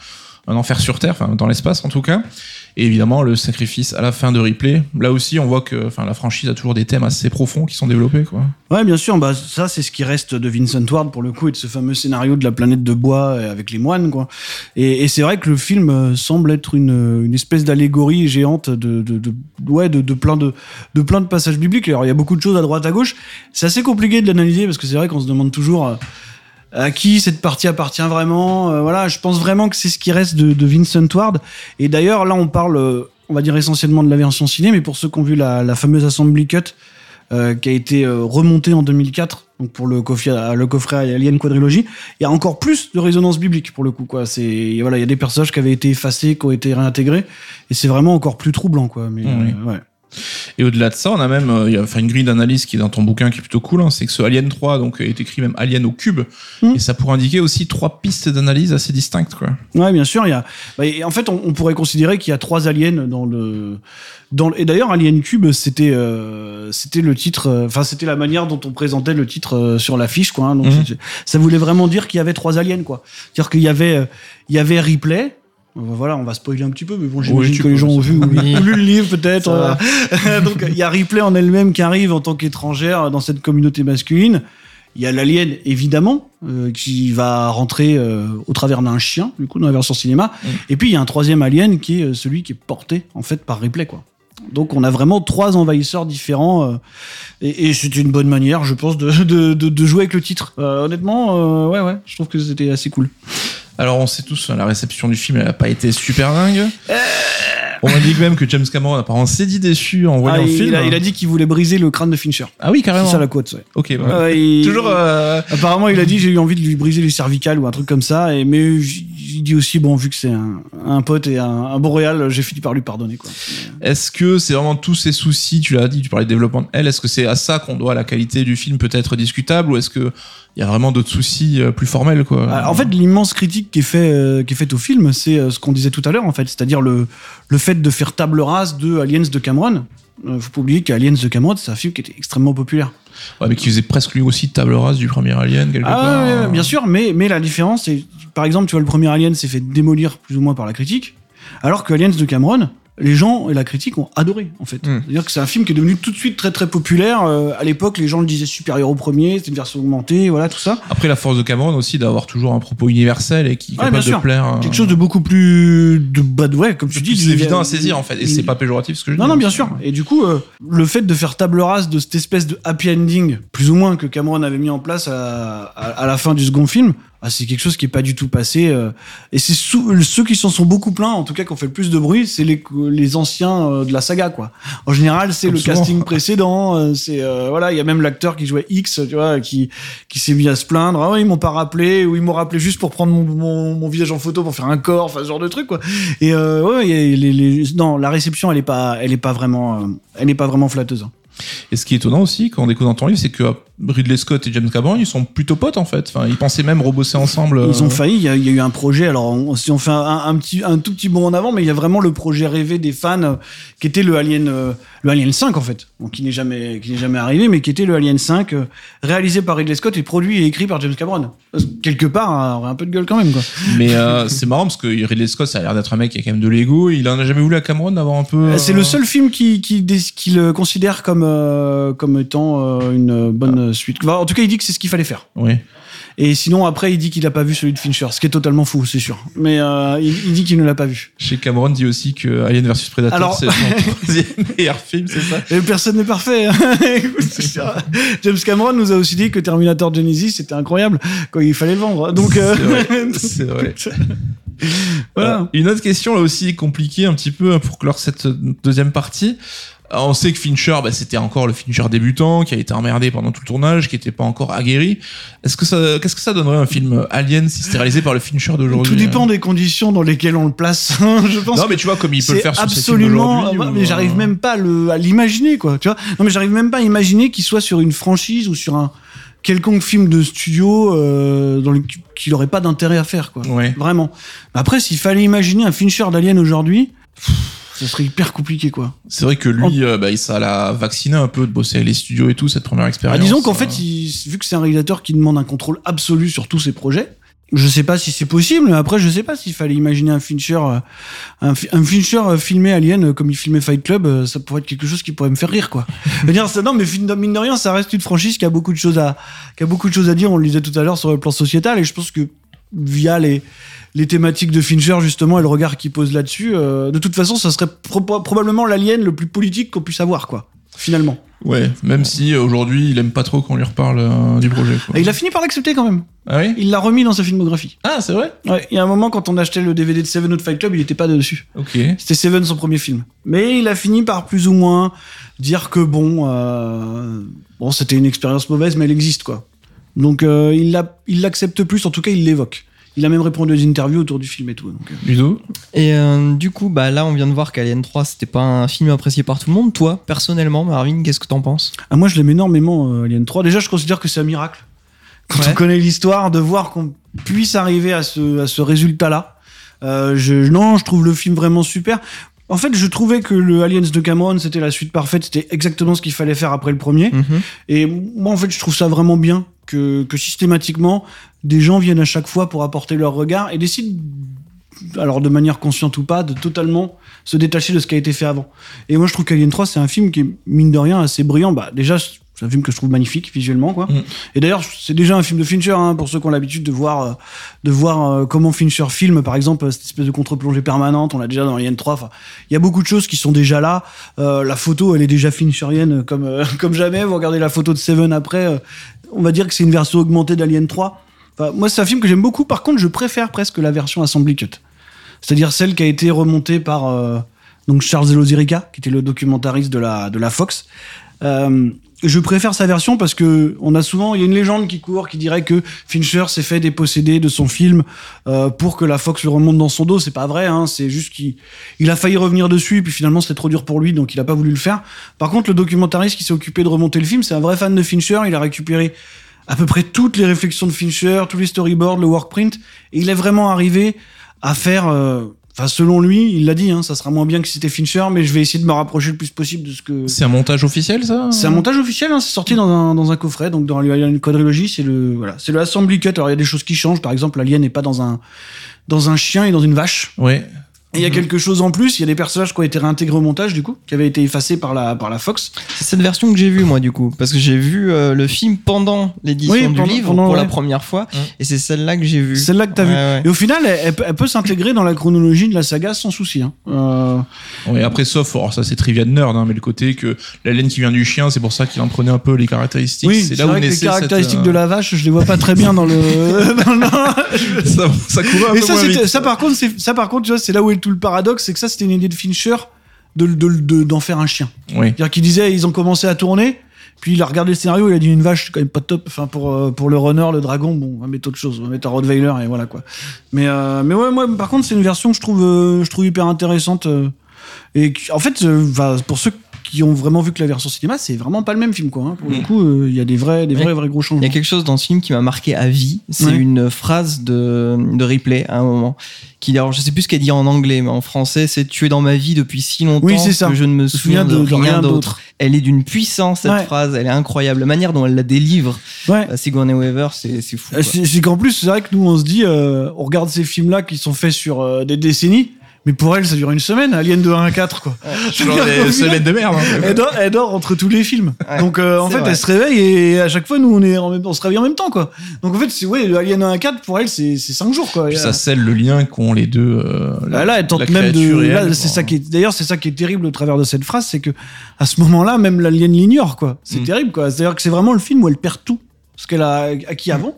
un enfer sur Terre, enfin dans l'espace en tout cas. Et évidemment le sacrifice à la fin de Ripley. Là aussi, on voit que, enfin, la franchise a toujours des thèmes assez profonds qui sont développés, quoi. Ouais, bien sûr, bah, ça, c'est ce qui reste de Vincent Ward pour le coup et de ce fameux scénario de la planète de bois euh, avec les moines, quoi. Et, c'est vrai que le film euh, semble être une, une espèce d'allégorie géante de, de, de, ouais, de, plein de, de plein de passages bibliques. Alors, il y a beaucoup de choses à droite, à gauche. C'est assez compliqué de l'analyser parce que c'est vrai qu'on se demande toujours euh, à qui cette partie appartient vraiment. Euh, voilà, je pense vraiment que c'est ce qui reste de, de Vincent Ward. Et d'ailleurs, là, on parle, euh, on va dire essentiellement de la version ciné, mais pour ceux qui ont vu la, la fameuse Assembly Cut, euh, qui a été euh, remonté en 2004 donc pour le coffret, le coffret Alien Quadrilogy, il y a encore plus de résonance biblique pour le coup quoi. C'est voilà, il y a des personnages qui avaient été effacés, qui ont été réintégrés et c'est vraiment encore plus troublant quoi. Mais euh, ouais. Et au-delà de ça, on a même euh, il y a, enfin, une grille d'analyse qui est dans ton bouquin qui est plutôt cool. hein, c'est que ce Alien 3 donc, est écrit même Alien au cube. Mhm. Et ça pourrait indiquer aussi trois pistes d'analyse assez distinctes. Quoi. Ouais, bien sûr, il y a. bah, et en fait, on, on pourrait considérer qu'il y a trois aliens dans le. Dans le- et d'ailleurs, Alien Cube, c'était euh, c'était le titre. euh, Enfin, c'était la manière dont on présentait le titre euh, sur l'affiche, quoi. hein. donc, c'est- ça voulait vraiment dire qu'il y avait trois aliens, quoi. C'est-à-dire qu'il y avait euh, il y avait Ripley. Euh, Voilà, on va spoiler un petit peu, mais bon, j'imagine Oui, que les gens ont vu ou lu le livre peut-être. Euh. Donc, il y a Ripley en elle-même qui arrive en tant qu'étrangère dans cette communauté masculine. Il y a l'alien, évidemment, euh, qui va rentrer euh, au travers d'un chien, du coup, dans la version cinéma. Mm. Et puis, il y a un troisième alien qui est celui qui est porté, en fait, par Ripley, quoi. Donc, on a vraiment trois envahisseurs différents. euh, et et c'était une bonne manière, je pense, de, de, de, de jouer avec le titre. Euh, honnêtement, euh, ouais, ouais, je trouve que c'était assez cool. Alors on sait tous, hein, la réception du film elle a pas été super dingue. On m'a dit quand même que James Cameron apparemment s'est dit déçu en voyant Ah, le il, film. a, il a dit qu'il voulait briser le crâne de Fincher. Ah oui, C'est carrément. ça la quote, ouais. Ok, bah, il- Toujours. euh, Apparemment, il a dit j'ai eu envie de lui briser les cervicales ou un truc comme ça. Et mais il dit aussi bon vu que c'est un, un pote et un, un bon réal, j'ai fini par lui pardonner quoi. Est-ce que c'est vraiment tous ces soucis, tu l'as dit, tu parlais de développement de elle, est-ce que c'est à ça qu'on doit la qualité du film peut-être discutable ou est-ce que il y a vraiment d'autres soucis euh, plus formels quoi? Ah, En fait, l'immense critique qui est fait euh, qui est faite au film, c'est euh, ce qu'on disait tout à l'heure en fait, c'est-à-dire le le fait de faire table rase de Aliens de Cameron. Euh, faut pas oublier qu'Aliens de Cameron, c'est un film qui était extrêmement populaire. Ouais, mais qui faisait presque lui aussi table rase du premier Alien quelque part. Ah, ouais, ouais, bien sûr, mais, mais la différence, c'est, par exemple, tu vois, le premier Alien s'est fait démolir plus ou moins par la critique, alors que Aliens de Cameron, les gens et la critique ont adoré, en fait. Mm. C'est-à-dire que c'est un film qui est devenu tout de suite très très populaire. Euh, à l'époque, les gens le disaient supérieur au premier, c'était une version augmentée, voilà, tout ça. Après la force de Cameron aussi d'avoir toujours un propos universel et qui est Ouais, capable de plaire. euh, Quelque chose de beaucoup plus de bad ouais, comme tu dis. évident il- à saisir en fait et c'est pas péjoratif ce que je dis. Non, non, bien sûr. Et du coup, euh, le fait de faire table rase de cette espèce de happy ending, plus ou moins, que Cameron avait mis en place à, à- à la fin du second film, ah, c'est quelque chose qui est pas du tout passé. euh, et c'est ceux qui s'en sont beaucoup plaints, en tout cas, qui ont fait le plus de bruit, c'est les, les anciens euh, de la saga, quoi. En général, c'est le souvent. casting précédent. euh, c'est euh, voilà, il y a même l'acteur qui jouait X, tu vois, qui qui s'est mis à se plaindre. Ah ouais, ils m'ont pas rappelé, ou ils m'ont rappelé juste pour prendre mon, mon, mon visage en photo pour faire un corps, enfin ce genre de truc, quoi. Et euh, ouais, il y a les, les, non, la réception, elle est pas, elle est pas vraiment, elle est pas vraiment flatteuse. hein. Et ce qui est étonnant aussi, quand on découvre dans ton livre, c'est que Ridley Scott et James Cameron, ils sont plutôt potes en fait. Enfin, ils pensaient même rebosser ensemble. Ils euh, ont failli. Il y, a, il y a eu un projet. Alors, on- si on fait un, un petit, un tout petit bond en avant, mais il y a vraiment le projet rêvé des fans, euh, qui était le Alien, euh, le Alien 5 en fait, qui n'est jamais, qui n'est jamais arrivé, mais qui était le Alien 5, euh, réalisé par Ridley Scott et produit et écrit par James Cameron. Quelque part, hein, aurait un peu de gueule quand même, quoi. Mais c'est marrant parce que Ridley Scott, ça a l'air d'être un mec qui a quand même de l'ego. Il en a jamais voulu à Cameron d'avoir un peu. C'est le seul film qui, qui, dé- qui le considère comme, comme étant une bonne suite. Enfin, en tout cas, il dit que c'est ce qu'il fallait faire. Oui. Et sinon, après, il dit qu'il a pas vu celui de Fincher, ce qui est totalement fou, c'est sûr. Mais euh, il, il dit qu'il ne l'a pas vu. Chez Cameron dit aussi que Alien vs Predator, Alors- c'est son troisième meilleur film, c'est ça? Et personne n'est parfait. hein. Écoute. James Cameron nous a aussi dit que Terminator Genesis c'était incroyable quand il fallait le vendre. Donc euh, C'est vrai. Voilà. Euh, une autre question là aussi compliquée un petit peu pour clore cette deuxième partie. Euh, On sait que Fincher, bah, c'était encore le Fincher débutant, qui a été emmerdé pendant tout le tournage, qui n'était pas encore aguerri. Est-ce que ça, qu'est-ce que ça donnerait un film Alien si c'était réalisé par le Fincher d'aujourd'hui Tout dépend des conditions dans lesquelles on le place. Je pense Non, mais tu vois comme il peut le faire sur ses films absolument. ou, mais j'arrive euh, même pas à le- à l'imaginer quoi. Tu vois Non, mais j'arrive même pas à imaginer qu'il soit sur une franchise ou sur un quelconque film de studio euh, dans le qu'il aurait pas d'intérêt à faire quoi. Ouais. Vraiment. Après, s'il fallait imaginer un Fincher d'Alien aujourd'hui, pff, ça serait hyper compliqué quoi. C'est vrai que lui, euh, bah, ça l'a vacciné un peu de bosser les studios et tout cette première Ah, expérience. disons qu'en euh, fait, il- vu que c'est un réalisateur qui demande un contrôle absolu sur tous ses projets, je sais pas si c'est possible, mais après, je sais pas s'il fallait imaginer un Fincher, euh, un, fi- un Fincher euh, filmé Alien comme il filmait Fight Club, ça pourrait être quelque chose qui pourrait me faire rire, quoi. Dire, ça, non, mais mine de rien, ça reste une franchise qui a beaucoup de choses à, qui a beaucoup de choses à dire. On le disait tout à l'heure sur le plan sociétal, et je pense que via les, les thématiques de Fincher, justement, et le regard qu'il pose là-dessus, euh, de toute façon, ça serait pro- probablement l'Alien le plus politique qu'on puisse avoir, quoi. Finalement. Ouais, même si euh, aujourd'hui il aime pas trop qu'on lui reparle euh, du projet. quoi. Et il a fini par l'accepter quand même. Ah oui? Il l'a remis dans sa filmographie. Ah, c'est vrai? Ouais, il y a un moment quand on achetait le DVD de Seven Out Fight Club, il était pas dessus. Ok. C'était Seven son premier film. Mais il a fini par plus ou moins dire que bon, euh, bon, c'était une expérience mauvaise, mais elle existe quoi. Donc euh, il l'a- il l'accepte plus, en tout cas il l'évoque. Il a même répondu à des interviews autour du film et tout. donc, euh. Ludo Et euh, du coup, bah là, on vient de voir qu'Alien 3, c'était pas un film apprécié par tout le monde. Toi, personnellement, Marvin, qu'est-ce que t'en penses? Ah, moi je l'aime énormément euh, Alien 3. Déjà je considère que c'est un miracle. Quand Ouais. on connaît l'histoire, de voir qu'on puisse arriver à ce, à ce résultat-là. Euh, je, non, je trouve le film vraiment super. En fait, je trouvais que le Aliens de Cameron, c'était la suite parfaite, c'était exactement ce qu'il fallait faire après le premier. Mhm. Et moi, en fait, je trouve ça vraiment bien que, que systématiquement, des gens viennent à chaque fois pour apporter leur regard et décident, alors de manière consciente ou pas, de totalement se détacher de ce qui a été fait avant. Et moi, je trouve qu'Alien 3, c'est un film qui est, mine de rien, assez brillant. Bah, déjà, c'est un film que je trouve magnifique visuellement, quoi. Mm. Et d'ailleurs, c'est déjà un film de Fincher, hein, pour ceux qui ont l'habitude de voir, euh, de voir euh, comment Fincher filme, par exemple, cette espèce de contre-plongée permanente. On l'a déjà dans Alien 3. Enfin, il y a beaucoup de choses qui sont déjà là. Euh, la photo, elle est déjà fincherienne comme, euh, comme jamais. Vous regardez la photo de Seven après, euh, on va dire que c'est une version augmentée d'Alien 3. Enfin, moi, c'est un film que j'aime beaucoup. Par contre, je préfère presque la version Assembly Cut. C'est-à-dire celle qui a été remontée par donc Charles Elozirica, qui était le documentariste de la, de la Fox. Euh, je préfère sa version parce que on a souvent, il y a une légende qui court qui dirait que Fincher s'est fait déposséder de son film euh, pour que la Fox le remonte dans son dos. C'est pas vrai, hein, c'est juste qu'il il a failli revenir dessus puis finalement c'était trop dur pour lui donc il a pas voulu le faire. Par contre, le documentariste qui s'est occupé de remonter le film, c'est un vrai fan de Fincher. Il a récupéré à peu près toutes les réflexions de Fincher, tous les storyboards, le workprint et il est vraiment arrivé à faire. euh, Enfin, selon lui, il l'a dit, hein, ça sera moins bien que si c'était Fincher, mais je vais essayer de me rapprocher le plus possible de ce que. C'est un montage officiel, ça C'est un montage officiel, hein, c'est sorti dans un, dans un coffret, donc dans une quadrilogie, c'est le voilà, c'est le assembly cut. Alors il y a des choses qui changent, par exemple, l'alien n'est pas dans un dans un chien et dans une vache. Ouais. Et il y a Mhm. quelque chose en plus, il y a des personnages qui ont été réintégrés au montage, du coup, qui avaient été effacés par la, par la Fox. C'est cette version que j'ai vue, moi, du coup. Parce que j'ai vu euh, le film pendant l'édition Oui, du pendant- livre pendant, pour la première fois. Et c'est celle-là que j'ai vue. Celle-là que t'as Ouais, vu. ouais. Et au final, elle, elle peut- elle peut s'intégrer dans la chronologie de la saga sans souci. Hein. Euh, Ouais, après, sauf, alors ça c'est trivia de nerd, hein, mais le côté que la laine qui vient du chien, c'est pour ça qu'il en prenait un peu les caractéristiques. oui, c'est là où vrai que les caractéristiques cette, de euh, la vache, je les vois pas très bien dans le. dans le- ça, ça courait un Mais peu ça, moins c'était- vite. ça, par contre, c'est, ça, par contre, tu vois, c'est là où tout le paradoxe, c'est que ça, c'était une idée de Fincher de, de, de- d'en faire un chien. Oui. C'est-à-dire qu'il disait, ils ont commencé à tourner, puis il a regardé le scénario, il a dit une vache, c'est quand même pas top. Enfin, pour, euh, pour le runner, le dragon, bon, on va mettre autre chose, on va mettre un Rottweiler et voilà quoi. Mais, euh, mais ouais, moi, par contre, c'est une version que je trouve, euh, je trouve hyper intéressante. euh, et en fait, bah, pour ceux qui ont vraiment vu que la version cinéma, c'est vraiment pas le même film, quoi. hein. Pour le Mm. coup, euh, il y a des vrais, des vrais, vrais gros Il y changements. a quelque chose dans ce film qui m'a marqué à vie. C'est Ouais. une phrase de, de Ripley à un moment. Qui, alors, je sais plus ce qu'elle dit en anglais, mais en français, c'est Tu es dans ma vie depuis si longtemps Oui, ça. que je ne me souviens de, rien d'autre. Elle est d'une puissance, cette Ouais. phrase. Elle est incroyable. La manière dont elle la délivre, Ouais. à Sigourney Weaver, c'est fou. Euh. C'est c'est qu'en plus, c'est vrai que nous, on se dit, euh, on regarde ces films-là qui sont faits sur euh, des décennies, mais pour elle, ça dure une semaine, Alien de 1 à 4, quoi. Je veux Genre des semaines de merde. hein. elle, dort, elle dort entre tous les films. Ouais, Donc, euh, en fait, vrai. elle se réveille et à chaque fois, nous, on, est en même, on se réveille en même temps, quoi. Donc, en fait, c'est, ouais, Alien 1 à 4, pour elle, c'est 5 jours, quoi. Puis ça euh, scelle le lien qu'ont les deux. euh, Là, là, elle tente même de. là, c'est ça qui est. D'ailleurs, c'est ça qui est terrible au travers de cette phrase, c'est que à ce moment-là, même l'alien l'ignore, quoi. C'est Mm. terrible, quoi. C'est-à-dire que c'est vraiment le film où elle perd tout ce qu'elle a acquis avant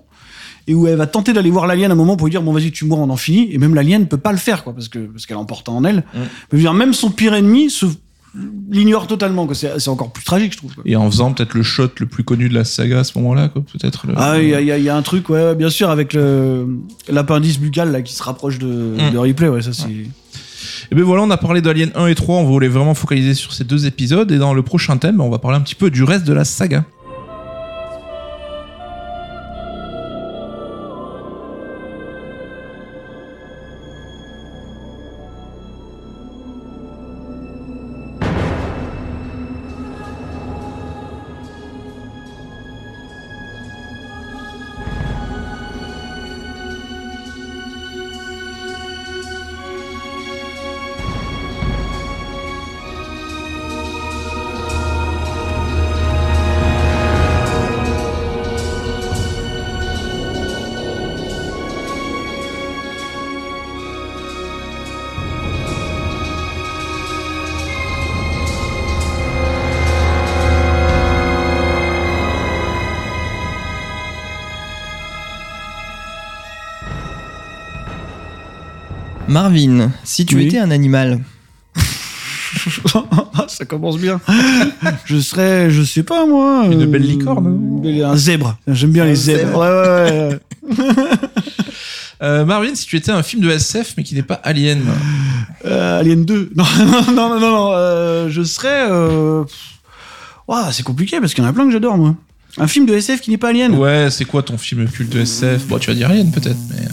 et où elle va tenter d'aller voir l'alien à un moment pour lui dire bon vas-y tu mourras on en finit et même l'alien ne peut pas le faire quoi parce que parce qu'elle emporte en elle. Mm. Mais je veux dire même son pire ennemi se l'ignore totalement. C'est c'est encore plus tragique je trouve. quoi. Et en faisant peut-être le shot le plus connu de la saga à ce moment-là, quoi. Peut-être. le- Ah, il y, a- il y y a un truc, ouais, ouais, bien sûr, avec le l'appendice buccal là qui se rapproche de, Mm. de replay, ouais, ça c'est. Et ben voilà, on a parlé d'Alien 1 et 3, on voulait vraiment focaliser sur ces deux épisodes, et dans le prochain thème, on va parler un petit peu du reste de la saga. Marvin, si tu Oui. étais un animal, ça commence bien. je serais, je sais pas moi. Une euh, belle licorne, Un zèbre. J'aime bien les zèbres. Ouais, ouais, ouais. Euh, Marvin, si tu étais un film de SF, mais qui n'est pas Alien. Euh, Alien 2. Non, non, non, non, non. euh, je serais. Euh... ouah, c'est compliqué parce qu'il y en a plein que j'adore moi. Un film de SF qui n'est pas Alien. Ouais, c'est quoi ton film culte de SF Bon, tu vas dire Alien peut-être, mais.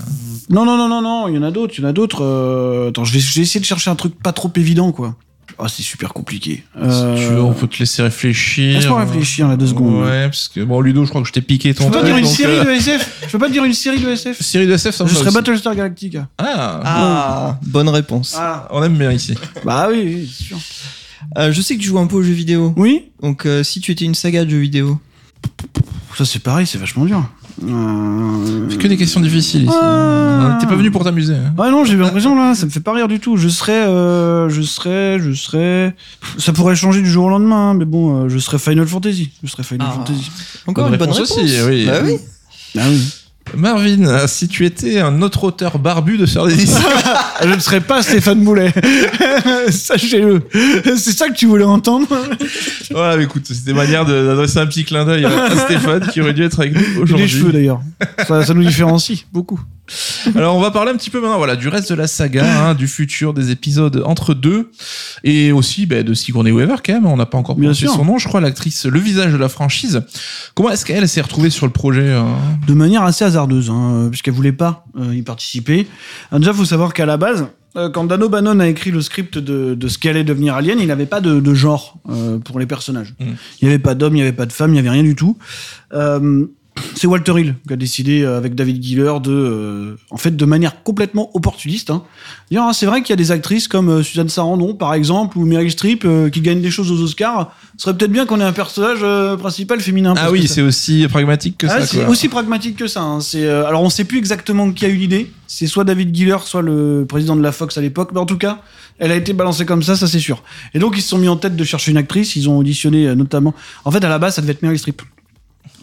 Euh, Non, non, non, non, non. Il y en a d'autres. Il y en a d'autres. euh, Attends, je vais, je vais essayer de chercher un truc pas trop évident quoi. Ah, c'est super compliqué. Si tu veux, on peut te laisser réfléchir. Laisse-moi réfléchir là deux secondes. Ouais, parce que bon, Ludo, je crois que je t'ai piqué Je ton peux pas truc, dire une série euh, de SF. Je peux pas dire une série de SF. série de SF, ça me Je serais. Battlestar Galactica. Ah, ah, bonne réponse. Ah. on aime bien ici. Bah oui, oui, c'est sûr. Euh, je sais que tu joues un peu aux jeux vidéo. Oui. Donc, euh, si tu étais une saga de jeux vidéo, Ça c'est pareil, c'est vachement dur. Euh... Que des questions difficiles ici. Ah. T'es pas venu pour t'amuser. hein. Ah non, j'ai l'impression là, ça me fait pas rire du tout. Je serais, euh, je serais, je serais. Ça pourrait changer du jour au lendemain, hein, mais bon, euh, je serais Final Fantasy. Je serais Final Ah. Fantasy. encore Bonne une bonne réponse réponse. aussi, oui. Bah oui. Ah oui. Marvin, euh, si tu étais un autre auteur barbu de Sœur Ah, je ne serais pas Stéphane Boulet. Sachez-le. C'est ça que tu voulais entendre. voilà, écoute, c'était manière d'adresser un petit clin d'œil à, Stéphane qui aurait dû être avec nous Les aujourd'hui. cheveux d'ailleurs. Ça, ça nous différencie beaucoup. Alors on va parler un petit peu maintenant voilà, du reste de la saga, hein, du futur, des épisodes entre deux, et aussi bah, de Sigourney Weaver quand même, on n'a pas encore Bien prononcé son nom, je crois, l'actrice, le visage de la franchise. Comment est-ce qu'elle s'est retrouvée sur le projet euh de manière assez hasardeuse, hein, puisqu'elle voulait pas euh, y participer. Alors déjà, faut savoir qu'à la base, quand Dan O'Bannon a écrit le script de, de ce qu'allait devenir Alien, il n'avait pas de, de genre euh, pour les personnages. Mm. Il n'y avait pas d'homme, il n'y avait pas de femme, il n'y avait rien du tout. Euh, c'est Walter Hill qui a décidé euh, avec David Giller de, euh, en fait, de manière complètement opportuniste, hein, ah, c'est vrai qu'il y a des actrices comme euh, Suzanne Sarandon par exemple ou Meryl Streep euh, qui gagnent des choses aux Oscars. Ce serait peut-être bien qu'on ait un personnage euh, principal féminin. Ah oui, c'est aussi pragmatique que Ah, ça. c'est aussi pragmatique que ça. hein. C'est alors on sait plus exactement qui a eu l'idée. C'est soit David Giller, soit le président de la Fox à l'époque. Mais en tout cas, elle a été balancée comme ça, ça c'est sûr. Et donc ils se sont mis en tête de chercher une actrice. Ils ont auditionné notamment. En fait, à la base, ça devait être Meryl Streep.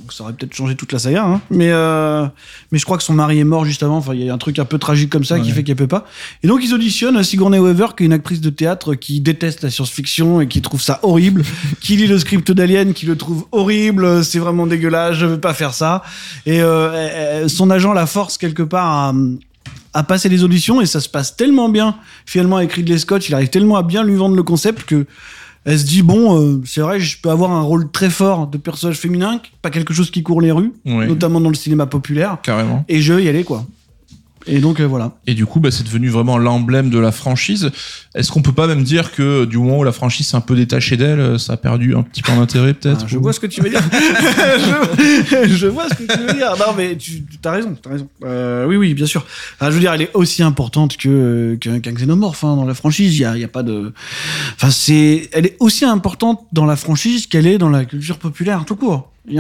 Donc ça aurait peut-être changé toute la saga. Hein. Mais euh, mais je crois que son mari est mort juste avant. Enfin, il y a un truc un peu tragique comme ça qui fait qu'elle peut pas. Et donc ils auditionnent Sigourney Weaver, qui est une actrice de théâtre qui déteste la science-fiction et qui trouve ça horrible, qui lit le script d'Alien, qui le trouve horrible, c'est vraiment dégueulasse, je veux pas faire ça. Et euh, son agent la force quelque part à, à passer les auditions et ça se passe tellement bien. Finalement, avec Ridley Scott, il arrive tellement à bien lui vendre le concept que elle se dit bon, euh, c'est vrai, je peux avoir un rôle très fort de personnage féminin, pas quelque chose qui court les rues, Ouais, notamment dans le cinéma populaire, carrément. et je vais y aller quoi. Et donc euh, voilà. Et du coup, bah, c'est devenu vraiment l'emblème de la franchise. Est-ce qu'on peut pas même dire que du moment où la franchise s'est un peu détachée d'elle, euh, ça a perdu un petit peu en intérêt peut-être Ah, je ou- vois ce que tu veux dire. je, je vois ce que tu veux dire. Non, mais tu as raison, t'as raison. Euh, oui, oui, bien sûr. Ah, je veux dire, elle est aussi importante que qu'un xénomorphe hein, dans la franchise. Il y a, y a pas de. Enfin, c'est. Elle est aussi importante dans la franchise qu'elle est dans la culture populaire tout court. Et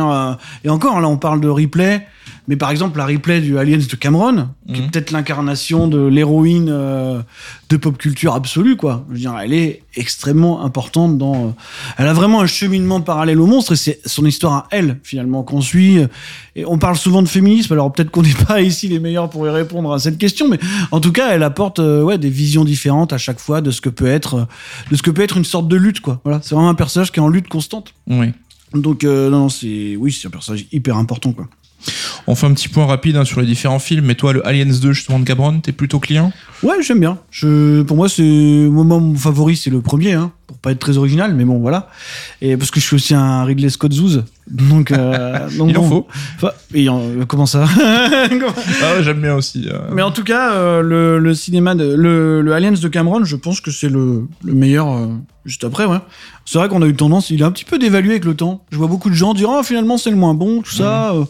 encore, là, on parle de replay. Mais par exemple, la replay du Aliens de Cameron, qui est Mhm. peut-être l'incarnation de l'héroïne euh, de pop culture absolue, quoi. Je veux dire, elle est extrêmement importante dans. euh, elle a vraiment un cheminement parallèle au monstre et c'est son histoire à elle, finalement, qu'on suit. Et on parle souvent de féminisme, alors peut-être qu'on n'est pas ici les meilleurs pour y répondre à cette question, mais en tout cas, elle apporte euh, ouais, des visions différentes à chaque fois de ce que peut être, de ce que peut être une sorte de lutte, quoi. Voilà, c'est vraiment un personnage qui est en lutte constante. Oui. Donc, non, c'est. Oui, c'est un personnage hyper important, quoi. On fait un petit point rapide hein, sur les différents films. Mais toi, le Aliens 2 justement de Cameron, t'es plutôt client? Ouais, j'aime bien. Je, pour moi, c'est mon favori, c'est le premier, hein, pour pas être très original, mais bon, voilà. Et parce que je suis aussi un Ridley Scott Zouz, donc, euh, donc Il en bon. faut. Enfin, et, comment ça? Ah, j'aime bien aussi. euh. Mais en tout cas, euh, le, le cinéma, de, le, le Aliens de Cameron, je pense que c'est le, le meilleur. juste après, ouais. C'est vrai qu'on a eu tendance, il est un petit peu dévalué avec le temps. Je vois beaucoup de gens dire, oh, finalement, c'est le moins bon, tout ça. euh,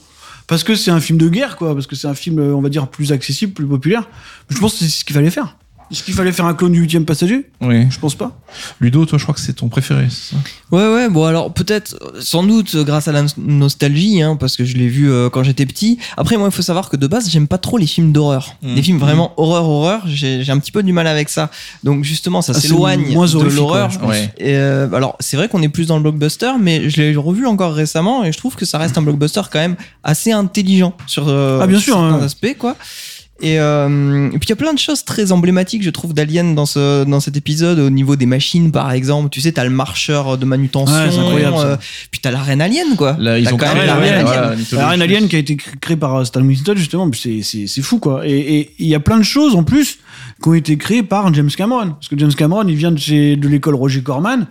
parce que c'est un film de guerre, quoi. Parce que c'est un film, euh, on va dire, plus accessible, plus populaire. Je pense que c'est ce qu'il fallait faire. Est-ce qu'il fallait faire un clone du huitième passager? Oui. Je pense pas. Ludo, toi, je crois que c'est ton préféré. c'est ça? Ouais, ouais, bon, alors peut-être, sans doute, euh, grâce à la nos- nostalgie, hein, parce que je l'ai vu euh, quand j'étais petit. Après, moi, il faut savoir que de base, j'aime pas trop les films d'horreur. Mhm. Les films vraiment horreur-horreur, j'ai j'ai un petit peu du mal avec ça. Donc, justement, ça Ah, s'éloigne de l'horreur. ouais, euh, alors, c'est vrai qu'on est plus dans le blockbuster, mais je l'ai revu encore récemment et je trouve que ça reste un blockbuster quand même assez intelligent sur euh, Ah, bien sûr, certains hein. aspects, quoi. Et, euh, et puis il y a plein de choses très emblématiques, je trouve, d'Alien dans ce dans cet épisode au niveau des machines, par exemple. Tu sais, t'as le marcheur de manutention, Ouais, c'est incroyable, ça. euh, puis t'as la reine alien, quoi. Là, ils T'as ont quand créé même la ouais, reine alien. voilà, la mythologie. La Reine Alien qui a été cr- créée par euh, Stan Winston, justement, c'est- c'est c'est fou, quoi. Et et il y a plein de choses, en plus, qui ont été créées par James Cameron. Parce que James Cameron, il vient de, chez, de l'école Roger Corman.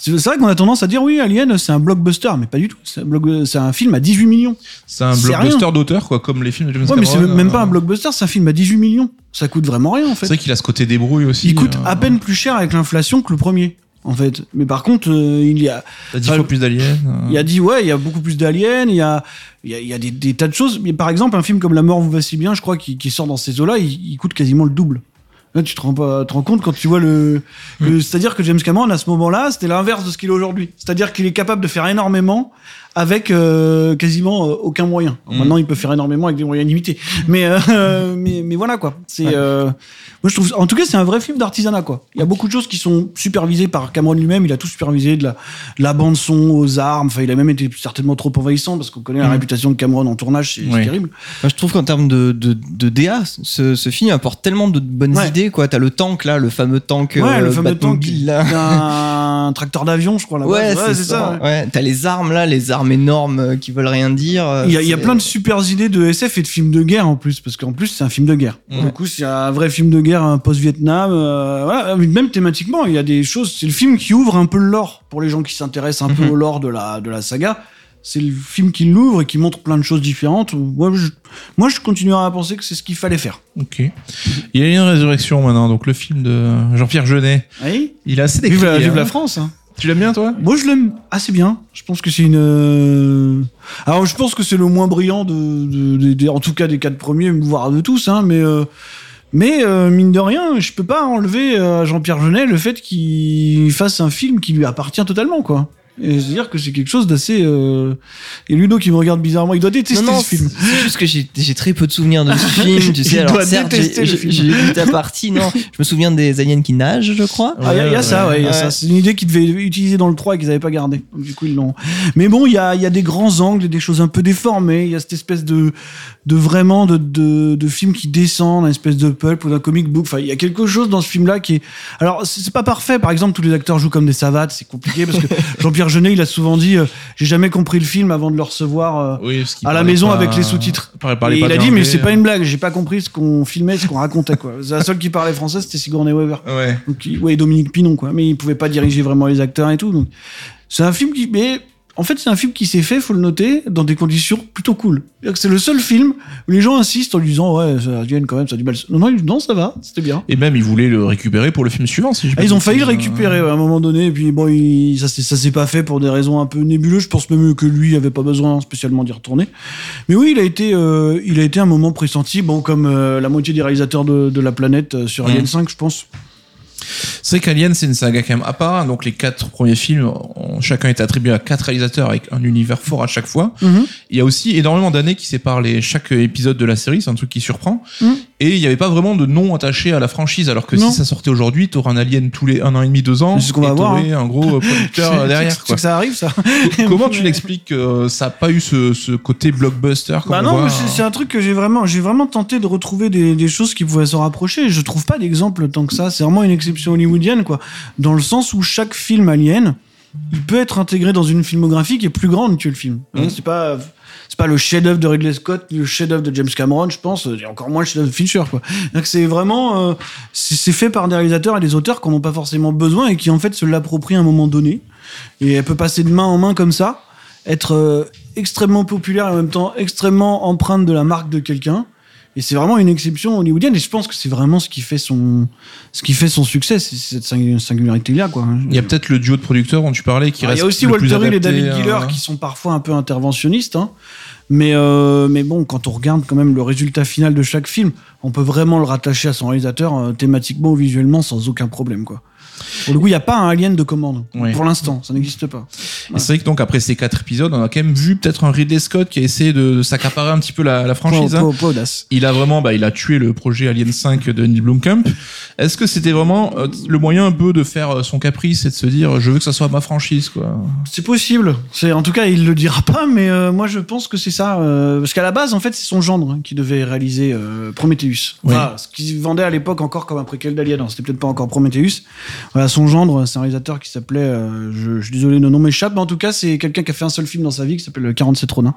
C'est c'est vrai qu'on a tendance à dire, oui, Alien, c'est un blockbuster, mais pas du tout. C'est un, c'est film à 18 millions. C'est un C'est blockbuster d'auteur, quoi, comme les films de James Ouais, mais c'est même pas euh, un blockbuster, c'est un film à 18 millions. Ça coûte vraiment rien, en C'est fait. vrai qu'il a ce côté débrouille aussi. Il coûte euh, à peine plus cher avec l'inflation que le premier, en fait. Mais par contre, euh, il y a, T'as fois plus d'aliens. Il y a dit, ouais, il y a beaucoup plus d'aliens, il y a, il y a, il y a des, des tas de choses. Mais par exemple, un film comme La mort vous va si bien, je crois, qui, qui sort dans ces eaux-là, il, il coûte quasiment le double. Là, tu te rends, pas, te rends compte quand tu vois le. que- C'est-à-dire que James Cameron, à ce moment-là, c'était l'inverse de ce qu'il est aujourd'hui. C'est-à-dire qu'il est capable de faire énormément avec euh, quasiment euh, aucun moyen. Alors, Mm. Maintenant, il peut faire énormément avec des moyens limités. Mais, euh, mais, mais voilà, quoi. C'est. Ouais. euh, moi, je trouve. En tout cas, c'est un vrai film d'artisanat, quoi. Il y a beaucoup de choses qui sont supervisées par Cameron lui-même. Il a tout supervisé, de la, de la bande son aux armes. Enfin, il a même été certainement trop envahissant parce qu'on connaît la Mhm. réputation de Cameron en tournage, c'est Oui. terrible. Moi, je trouve qu'en termes de, de, de DA, ce, ce film apporte tellement de bonnes Ouais. idées, quoi. T'as le tank, là, le fameux tank, Ouais, euh, le fameux tank, là. un tracteur d'avion, je crois. Ouais, c'est ça. ouais. Ouais, t'as les armes là, les armes énormes euh, qui veulent rien dire. euh, Il y, a, il y a c'est- plein de super idées de SF et de films de guerre en plus, parce qu'en plus c'est un film de guerre. Ouais. le coup, c'est un vrai film de guerre, un post-Vietnam. euh, voilà, même thématiquement, il y a des choses. C'est le film qui ouvre un peu le lore pour les gens qui s'intéressent un peu Mhm. au lore de la de la saga. C'est le film qui l'ouvre et qui montre plein de choses différentes. Moi, je, moi, je continuerai à penser que c'est ce qu'il fallait faire. Ok. Il y a une résurrection maintenant, donc le film de Jean-Pierre Jeunet. Oui? Il a assez décrié. Vive la, vive hein. la France. hein. Tu l'aimes bien, toi? Moi, je l'aime assez bien. Je pense que c'est une. euh, Alors, je pense que c'est le moins brillant de, en tout cas des quatre premiers, voire de tous. Hein, mais euh, mais euh, mine de rien, je peux pas enlever à Jean-Pierre Jeunet le fait qu'il fasse un film qui lui appartient totalement, quoi. Et c'est-à-dire que c'est quelque chose d'assez. euh, Et Ludo qui me regarde bizarrement, il doit détester Non, non, ce film. c'est juste que j'ai très peu de souvenirs de ce film, tu sais. Il Alors, doit certes, j'ai vu ta partie, non. Je me souviens des aliens qui nagent, je crois. Ah, il y a- il y, a ça, ouais, il y a Ouais. ça. C'est une idée qu'ils devaient utiliser dans le 3 et qu'ils n'avaient pas gardé. Du coup, ils l'ont. Mais bon, il y a, il y a des grands angles et des choses un peu déformées. Il y a cette espèce de, de vraiment de, de, de film qui descend, une espèce de pulp ou d'un comic book. Enfin, il y a quelque chose dans ce film-là qui est. Alors, c'est pas parfait. Par exemple, tous les acteurs jouent comme des savates. C'est compliqué parce que Jean-Pierre Jeunet, il a souvent dit euh, J'ai jamais compris le film avant de le recevoir. euh, Oui, à la maison pas- avec les sous-titres. il a dit, mais c'est pas une blague, j'ai pas compris ce qu'on filmait, ce qu'on racontait, quoi. La seule qui parlait français, c'était Sigourney Weaver. Ouais. Donc, ouais, Dominique Pinon, quoi. Mais il pouvait pas diriger vraiment les acteurs et tout. Donc, c'est un film qui, mais, en fait, c'est un film qui s'est fait, faut le noter, dans des conditions plutôt cool. C'est-à-dire que C'est le seul film où les gens insistent en lui disant, ouais, ça Alien, quand même, ça a du mal. Non, non, non, ça va, c'était bien. Et même, ils voulaient le récupérer pour le film suivant, si Ah, ils ont failli le récupérer ouais, à un moment donné, et puis bon, il- ça, s'est- ça s'est pas fait pour des raisons un peu nébuleuses. Je pense même que lui avait pas besoin spécialement d'y retourner. Mais oui, il a été, euh, il a été un moment pressenti, bon, comme euh, la moitié des réalisateurs de, de la planète euh, sur Alien Mhm. 5, je pense. C'est qu'Alien, c'est une saga quand même à part. Donc, les quatre premiers films, ont chacun est attribué à quatre réalisateurs avec un univers fort à chaque fois. Il y a aussi énormément d'années qui séparent les, chaque épisode de la série, c'est un truc qui surprend. Mhm. Et il n'y avait pas vraiment de nom attaché à la franchise, alors que Non. si ça sortait aujourd'hui, t'aurais un Alien tous les un an et demi, deux ans. Ce qu'on va voir, t'aurais un gros euh, producteur derrière. quoi. que ça arrive, ça. Comment tu l'expliques que ça n'a pas eu ce, ce côté blockbuster Bah on non, voit, mais c'est un truc que j'ai vraiment, j'ai vraiment tenté de retrouver des, des choses qui pouvaient s'en rapprocher. Je trouve pas d'exemple tant que ça. C'est vraiment une exception hollywoodienne, quoi. Dans le sens où chaque film alien, il peut être intégré dans une filmographie qui est plus grande que le film. Mhm. C'est pas, c'est pas le chef-d'œuvre de Ridley Scott, le chef-d'œuvre de James Cameron, je pense, et encore moins le chef-d'œuvre de Fincher, quoi. C'est vraiment, euh, c'est fait par des réalisateurs et des auteurs qu'on n'a pas forcément besoin et qui en fait se l'approprient à un moment donné. Et elle peut passer de main en main comme ça, être euh, extrêmement populaire et en même temps extrêmement empreinte de la marque de quelqu'un. Et c'est vraiment une exception hollywoodienne. Et je pense que c'est vraiment ce qui fait son, ce qui fait son succès, c'est cette singu- singularité-là, quoi. Il y a peut-être le duo de producteurs dont tu parlais qui reste il y a aussi Walter Hill et David euh, Giller qui sont parfois un peu interventionnistes. hein. Mais, euh, mais bon, quand on regarde quand même le résultat final de chaque film, on peut vraiment le rattacher à son réalisateur euh, thématiquement ou visuellement sans aucun problème. Quoi. Pour le coup, il n'y a pas un alien de commande. Pour l'instant, ça n'existe pas. Et c'est vrai que donc après ces quatre épisodes, on a quand même vu peut-être un Ridley Scott qui a essayé de, de s'accaparer un petit peu la, la franchise. Hein. Il a vraiment, bah, il a tué le projet Alien 5 de Neil Blomkamp. Est-ce que c'était vraiment euh, le moyen un peu de faire euh, son caprice et de se dire, je veux que ça soit ma franchise, quoi? C'est possible. C'est en tout cas, il le dira pas, mais euh, moi je pense que c'est ça. euh, parce qu'à la base, en fait, c'est son gendre hein, qui devait réaliser euh, Prometheus. Oui. Ce qu'il vendait à l'époque encore comme un préquel d'Alien. C'était peut-être pas encore Prometheus. Voilà, son gendre, c'est un réalisateur qui s'appelait. euh, je, je suis désolé, le nom m'échappe, mais en tout cas, c'est quelqu'un qui a fait un seul film dans sa vie qui s'appelle 47 Ronin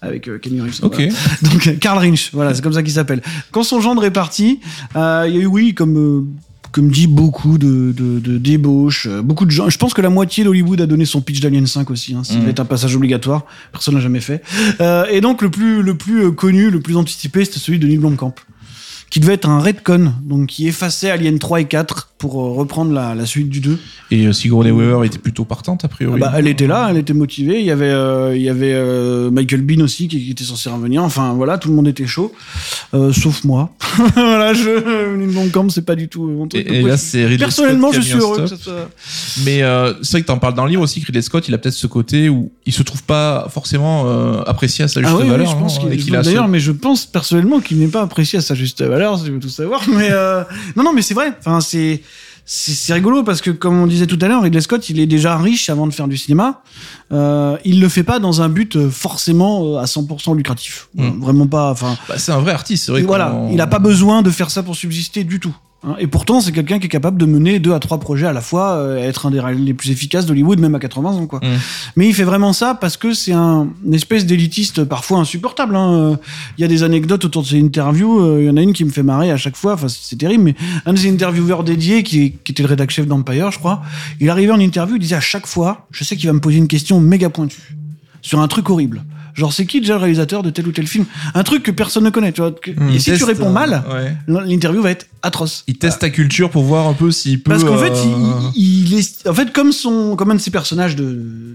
avec euh, Kenny Reeves. Ok. Voilà. Donc euh, Karl Rinch, voilà, c'est comme ça qu'il s'appelle. Quand son gendre est parti, euh, il y a eu oui comme euh, comme dit beaucoup de, de, de débauches, euh, beaucoup de gens. Je pense que la moitié d'Hollywood a donné son pitch d'Alien 5 aussi. Hein, ça va être un passage obligatoire. Personne n'a jamais fait. Euh, et donc le plus le plus euh, connu, le plus anticipé, c'était celui de Neil Blomkamp, qui devait être un retcon, donc qui effaçait Alien 3 et 4 pour euh, reprendre la, la suite du 2. Et euh, Sigourney Weaver était plutôt partante, a Ah priori. bah, elle était là, elle était motivée. Il y avait, euh, il y avait euh, Michael Bean aussi qui, qui était censé revenir. Enfin voilà, tout le monde était chaud, euh, sauf moi. voilà, je Blomkamp, c'est pas du tout mon truc. Et, et là, c'est Ridley Personnellement, Scott je qui a suis heureux que ça soit. Mais c'est vrai que t'en parles dans le livre aussi, que Ridley Scott, il a peut-être ce côté où il se trouve pas forcément apprécié à sa juste Ah oui, oui, valeur. je pense non qu'il a ce- D'ailleurs, mais je pense personnellement qu'il n'est pas apprécié à sa juste valeur, si tu veux tout savoir. Mais non, non, mais c'est vrai. Enfin, c'est c'est rigolo parce que comme on disait tout à l'heure, Ridley Scott, il est déjà riche avant de faire du cinéma. Euh, il le fait pas dans un but euh, forcément euh, à 100% lucratif. Mm. Vraiment pas. Enfin, Bah, c'est un vrai artiste, vrai. voilà, il a pas besoin de faire ça pour subsister du tout. Hein. Et pourtant, c'est quelqu'un qui est capable de mener deux à trois projets à la fois, euh, être un des les plus efficaces d'Hollywood, même à 80 ans, quoi. Mm. Mais il fait vraiment ça parce que c'est un, une espèce d'élitiste parfois insupportable. hein. Euh, Il y a des anecdotes autour de ses interviews. euh, Il y en a une qui me fait marrer à chaque fois. Enfin, c'est terrible. Mais un de ses intervieweurs dédiés, qui, qui était le rédac chef d'Empire, je crois, il arrivait en interview, il disait à chaque fois, je sais qu'il va me poser une question méga pointue sur un truc horrible. Genre, c'est qui déjà le réalisateur de tel ou tel film? Un truc que personne ne connaît, tu vois. que- Hmm. Et si tu réponds mal, ouais. l'interview va être atroce. Il teste ta culture pour voir un peu s'il peut. Parce qu'en fait, euh, il, il- il est, en fait, comme son, comme un de ses personnages de,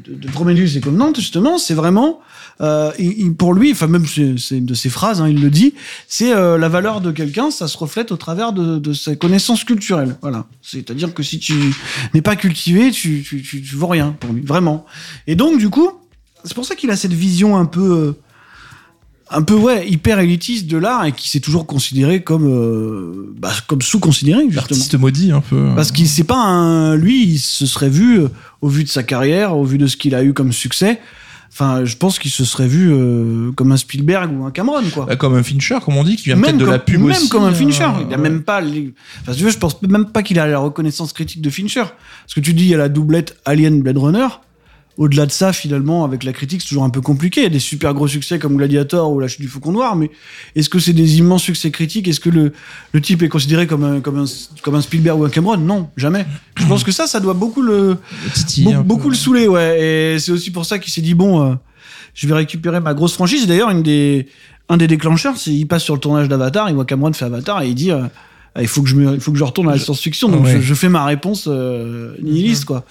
de, de Prometheus et Covenant, justement, c'est vraiment, euh, il- pour lui, enfin même c'est de ses phrases, hein, il le dit, c'est euh, la valeur de quelqu'un, ça se reflète au travers de, de ses connaissances culturelles. Voilà. C'est-à-dire que si tu n'es pas cultivé, tu, tu, tu, tu vaux rien pour lui, vraiment. Et donc, du coup, c'est pour ça qu'il a cette vision un peu. euh, un peu ouais hyper élitiste de l'art et qui s'est toujours considéré comme euh, bah, comme sous-considéré justement L'artiste maudit un peu. parce qu'il c'est pas un lui il se serait vu euh, au vu de sa carrière au vu de ce qu'il a eu comme succès enfin je pense qu'il se serait vu euh, comme un Spielberg ou un Cameron quoi Bah, comme un Fincher, comme on dit, qui vient peut-être même de la pub même aussi. comme un Fincher il a même pas les... enfin si tu veux je pense même pas qu'il a la reconnaissance critique de Fincher parce que tu dis il y a la doublette Alien Blade Runner au-delà de ça, finalement, avec la critique, c'est toujours un peu compliqué. Il y a des super gros succès comme Gladiator ou La Chute du Faucon Noir, mais est-ce que c'est des immenses succès critiques? Est-ce que le, le type est considéré comme un, comme, un, comme un Spielberg ou un Cameron? Non, jamais. Je pense que ça, ça doit beaucoup le, beaucoup, peu. le saouler, ouais. Et c'est aussi pour ça qu'il s'est dit bon, euh, je vais récupérer ma grosse franchise. D'ailleurs, une des, un des déclencheurs, c'est il passe sur le tournage d'Avatar, il voit Cameron fait Avatar et il dit. euh, il faut que je me, il faut que je retourne à la science-fiction, donc Ouais. je, je fais ma réponse euh, nihiliste, quoi.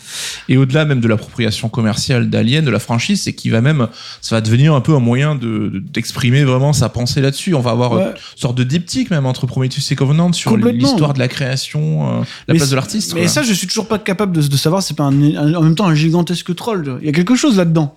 Et au-delà même de l'appropriation commerciale d'Alien, de la franchise, c'est qu'il va même, ça va devenir un peu un moyen de de- d'exprimer vraiment sa pensée là-dessus. On va avoir Ouais. une sorte de diptyque même entre Prometheus et Covenant sur l'histoire de la création, euh, la Mais place de l'artiste. Mais quoi. ça, je suis toujours pas capable de, de savoir. C'est pas un- un- en même temps un gigantesque troll. Il y a quelque chose là-dedans.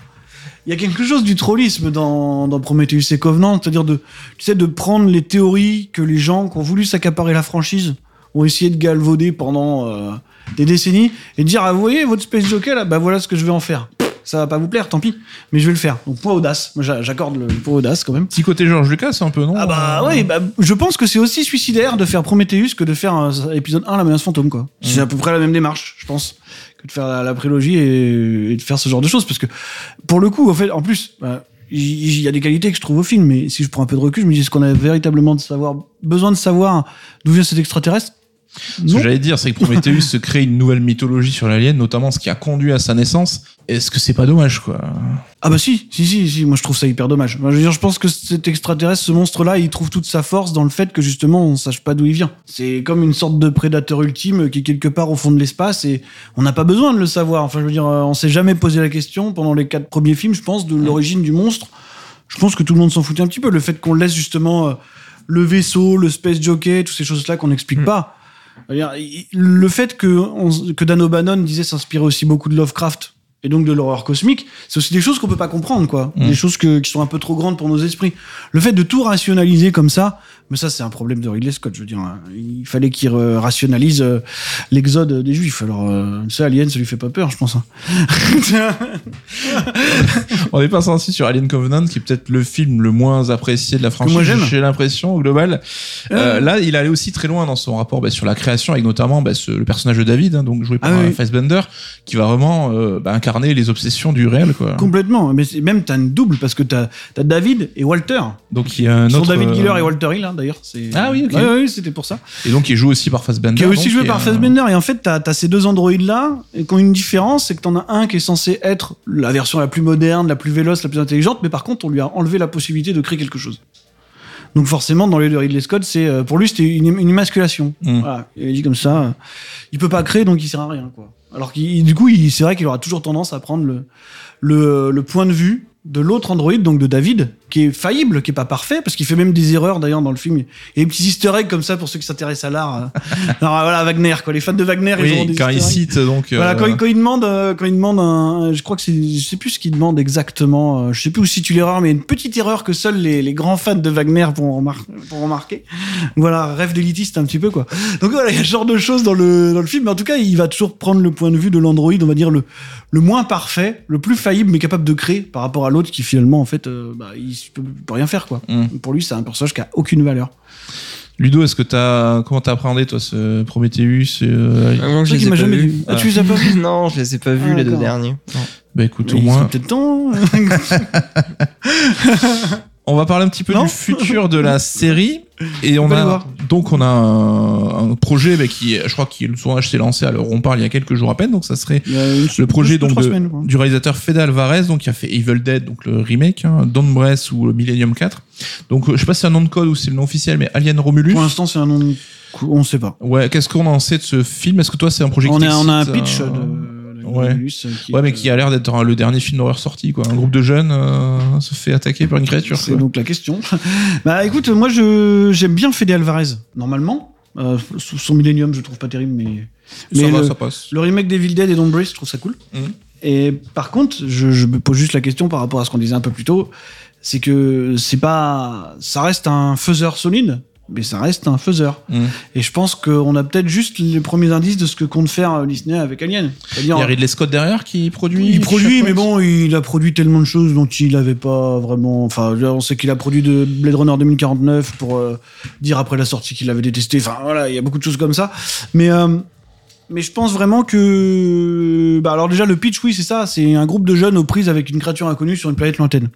Il y a quelque chose du trollisme dans, Prometheus et Covenant, c'est-à-dire de, tu de prendre les théories que les gens qui ont voulu s'accaparer la franchise ont essayé de galvauder pendant euh, des décennies et de dire ah vous voyez votre Space Jockey là, bah voilà ce que je vais en faire. Ça va pas vous plaire, tant pis, mais je vais le faire. Donc point audace. Moi j'a- j'accorde le point audace quand même. Petit côté George Lucas un peu non? Ah bah oui, bah, je pense que c'est aussi suicidaire de faire Prometheus que de faire un, épisode 1 La menace fantôme quoi. C'est à peu près la même démarche, je pense, que de faire la, la prélogie et, et de faire ce genre de choses parce que pour le coup, en fait, en plus, bah, il il y, a des qualités que je trouve au film, mais si je prends un peu de recul, je me dis est-ce qu'on a véritablement de savoir besoin de savoir d'où vient cet extraterrestre? Ce que j'allais dire, c'est que Prometheus se crée une nouvelle mythologie sur l'alien, notamment ce qui a conduit à sa naissance. Est-ce que c'est pas dommage, quoi? Ah bah si, si, si, si, moi je trouve ça hyper dommage. Je veux dire, je pense que cet extraterrestre, ce monstre-là, il trouve toute sa force dans le fait que justement on sache pas d'où il vient. C'est comme une sorte de prédateur ultime qui est quelque part au fond de l'espace et on n'a pas besoin de le savoir. Enfin, je veux dire, euh, on s'est jamais posé la question pendant les quatre premiers films, je pense, de l'origine du monstre. Je pense que tout le monde s'en foutait un petit peu. Le fait qu'on laisse justement euh, le vaisseau, le space jockey, toutes ces choses-là qu'on n'explique pas. Il- Le fait que, on- que Dan O'Bannon disait s'inspirer aussi beaucoup de Lovecraft et donc de l'horreur cosmique, c'est aussi des choses qu'on peut pas comprendre, quoi. Mm. Des choses que- qui sont un peu trop grandes pour nos esprits. Le fait de tout rationaliser comme ça, mais ça c'est un problème de Ridley Scott, je veux dire. hein. Il fallait qu'il rationalise euh, l'exode des Juifs. Alors euh, ça, Alien, ça lui fait pas peur, je pense. hein. On est pas sorti sur Alien Covenant, qui est peut-être le film le moins apprécié de la franchise. moi. J'ai l'impression au global. Euh, là, il allait aussi très loin dans son rapport bah, sur la création, avec notamment bah, ce- le personnage de David, hein, donc joué par Ah oui, euh, oui. Fassbender, qui va vraiment bah, incarner les obsessions du réel, quoi. Complètement. Mais même t'as une double parce que t'as as David et Walter. Donc il y a un autre. David Giller et Walter Hill, hein, d'ailleurs. c'est- Ah oui, ok. Ouais, ouais, c'était pour ça. Et donc il joue aussi par Fassbender. Qui est aussi donc, joué et, par euh, Fassbender. Et en fait, t'as as ces deux androïdes là, et qui ont une différence, c'est que t'en as un qui est censé être la version la plus moderne, la plus véloce, la plus intelligente, mais par contre, on lui a enlevé la possibilité de créer quelque chose. Donc forcément, dans les de Ridley Scott, c'est euh, pour lui c'était une, une émasculation. Mm. Voilà. Il a dit comme ça, euh, il peut pas créer, donc il sert à rien quoi. Alors qu'il, du coup, c'est vrai qu'il aura toujours tendance à prendre le, le, le point de vue de l'autre androïde, donc de David, qui est faillible, qui est pas parfait, parce qu'il fait même des erreurs d'ailleurs dans le film. Il y a des petits easter eggs comme ça pour ceux qui s'intéressent à l'art. euh. Alors voilà, Wagner, quoi. Les fans de Wagner, ils ont Oui, des car il easter eggs. cite donc. Voilà, euh, quand, il- quand il demande, euh, quand il demande un, je crois que c'est, je sais plus ce qu'il demande exactement, je sais plus où situe l'erreur, mais une petite erreur que seuls les, les grands fans de Wagner vont, remar- vont remarquer. Voilà, rêve d'élitiste un petit peu, quoi. Donc voilà, il y a ce genre de choses dans le, dans le film, mais en tout cas, il va toujours prendre le point de vue de l'androïde, on va dire le, le moins parfait, le plus faillible, mais capable de créer par rapport à l'autre qui finalement, en fait, euh, bah, il peut, peut rien faire, quoi. Mm. Pour lui, c'est un personnage qui a aucune valeur. Ludo, est-ce que t'as comment t'as appréhendé toi ce Prometheus euh, Ah, moi, C'est je les qui ai jamais vus. vu. Ah, tu les as pas vus Non, je les ai pas vus Ah, les deux derniers. Non. Bah écoute, au Il moins. peut-être temps. On va parler un petit peu Non du futur de la série. Et on aller a donc on a un, un projet bah, qui, je crois, que le tournage s'est lancé à l'heure on parle il y a quelques jours à peine. Donc ça serait le projet donc de- semaines, du réalisateur Fede Alvarez, donc qui a fait Evil Dead, donc le remake, hein, Dawn Breath ou le Millennium 4. Donc euh, je sais pas si c'est un nom de code ou c'est le nom officiel, mais Alien Romulus. Pour l'instant, c'est un nom. de On sait pas. Ouais, qu'est-ce qu'on en sait de ce film? Est-ce que toi c'est un projet On, qui a, on a un t'excite, pitch euh, de. Ouais. Romulus, euh, qui Ouais, mais qui a l'air d'être le dernier film d'horreur sorti, quoi. Un groupe de jeunes euh, se fait attaquer par une créature. C'est donc la question. bah écoute, moi je j'aime bien Fede Alvarez normalement. Euh, son Millennium, je trouve pas terrible, mais Ça mais va, le, ça passe. le remake d'Evil Dead et Breathe, je trouve ça cool. Mhm. Et par contre, je, je me pose juste la question par rapport à ce qu'on disait un peu plus tôt, c'est que c'est pas, ça reste un faiseur solide, mais ça reste un faiseur. Mm. Et je pense qu'on a peut-être juste les premiers indices de ce que compte faire euh, Disney avec Alien. Il y a Ridley Scott derrière qui produit. il produit, mais bon, il a produit tellement de choses dont il avait pas vraiment. Enfin, on sait qu'il a produit de Blade Runner 2049 pour euh, dire après la sortie qu'il avait détesté. Enfin, voilà, il y a beaucoup de choses comme ça. Mais, euh, mais je pense vraiment que. Bah, alors, déjà, le pitch, oui, c'est ça. C'est un groupe de jeunes aux prises avec une créature inconnue sur une planète lointaine.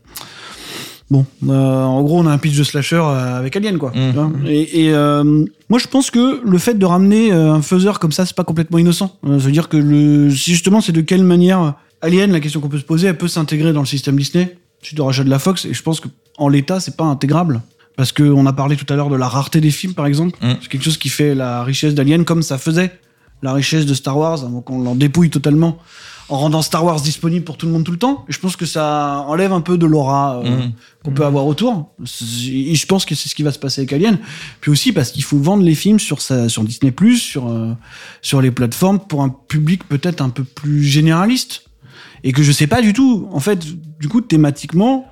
Bon, euh, en gros, on a un pitch de slasher euh, avec Alien, quoi. Vois Et, et, euh, moi, je pense que le fait de ramener un faiseur comme ça, c'est pas complètement innocent. Ça veut dire que le, si justement, c'est de quelle manière Alien, la question qu'on peut se poser, elle peut s'intégrer dans le système Disney suite au rachat de la Fox. Et je pense que en l'état, c'est pas intégrable. Parce qu'on a parlé tout à l'heure de la rareté des films, par exemple. Mhm. C'est quelque chose qui fait la richesse d'Alien, comme ça faisait la richesse de Star Wars, avant qu'on l'en dépouille totalement, en rendant Star Wars disponible pour tout le monde tout le temps. Je pense que ça enlève un peu de l'aura euh, Mhm. qu'on peut avoir autour. Et je pense que c'est ce qui va se passer avec Alien. Puis aussi parce qu'il faut vendre les films sur, sa, sur Disney+, sur, euh, sur les plateformes, pour un public peut-être un peu plus généraliste. Et que je sais pas du tout. En fait, du coup, thématiquement,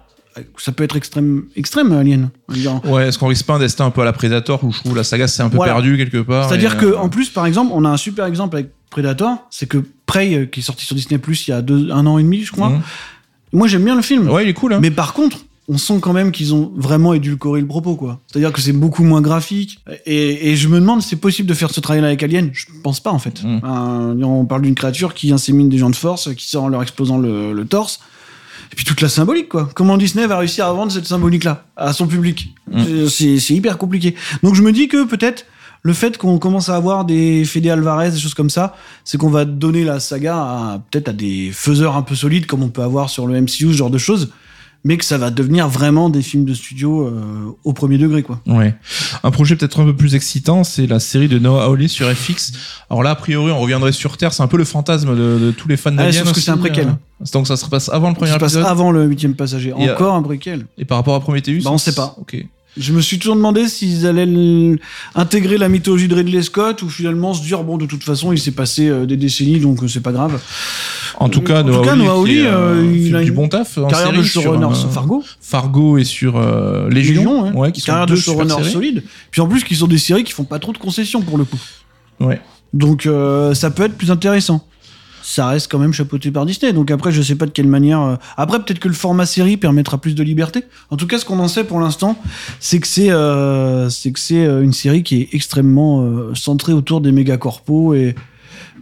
ça peut être extrême, extrême Alien. Ouais, est-ce qu'on risque pas un destin un peu à la Predator où je trouve la saga c'est un peu Voilà. perdu quelque part C'est-à-dire et, que euh, en plus, par exemple, on a un super exemple avec Predator, c'est que Prey, euh, qui est sorti sur Disney Plus il y a deux, un an et demi, je crois. Mhm. Moi, j'aime bien le film. Ouais, il est cool. Hein. Mais par contre, on sent quand même qu'ils ont vraiment édulcoré le propos, quoi. C'est-à-dire que c'est beaucoup moins graphique. Et, et je me demande si c'est possible de faire ce travail-là avec Alien? Je pense pas, en fait. Un- on parle d'une créature qui insémine des gens de force, qui sort en leur explosant le, le torse. Et puis toute la symbolique, quoi. Comment Disney va réussir à vendre cette symbolique-là à son public? C'est c'est hyper compliqué. Donc je me dis que peut-être le fait qu'on commence à avoir des Fede Alvarez, des choses comme ça, c'est qu'on va donner la saga peut-être à des faiseurs un peu solides, comme on peut avoir sur le MCU, ce genre de choses, mais que ça va devenir vraiment des films de studio euh, au premier degré, quoi. Ouais. Un projet peut-être un peu plus excitant, c'est la série de Noah Hawley sur FX. Alors là, a priori, on reviendrait sur Terre. C'est un peu le fantasme de, de tous les fans Ah, d'Alien. que aussi, c'est un préquel. euh. Donc ça se passe avant le premier Ça se passe épisode. avant le huitième passager. Et, euh, Encore un préquel. Et par rapport à Prometheus Bah, on sait pas. Ok. Je me suis toujours demandé s'ils allaient intégrer la mythologie de Ridley Scott ou finalement se dire bon de toute façon il s'est passé euh, des décennies donc euh, c'est pas grave. En tout cas, En Noah tout cas, euh, euh, il fait a du bon taf en Carrière de série sur, showrunner euh, sur Fargo. Fargo et sur euh, Légion, Légion, ouais, qui sont Carrière deux de showrunner solide. Puis en plus qui sont des séries qui font pas trop de concessions pour le coup. Ouais. Donc euh, ça peut être plus intéressant. Ça reste quand même chapeauté par Disney. Donc après, je sais pas de quelle manière. euh, Après, peut-être que le format série permettra plus de liberté. En tout cas, ce qu'on en sait pour l'instant, c'est que c'est euh, c'est que c'est euh, une série qui est extrêmement euh, centrée autour des méga corpos et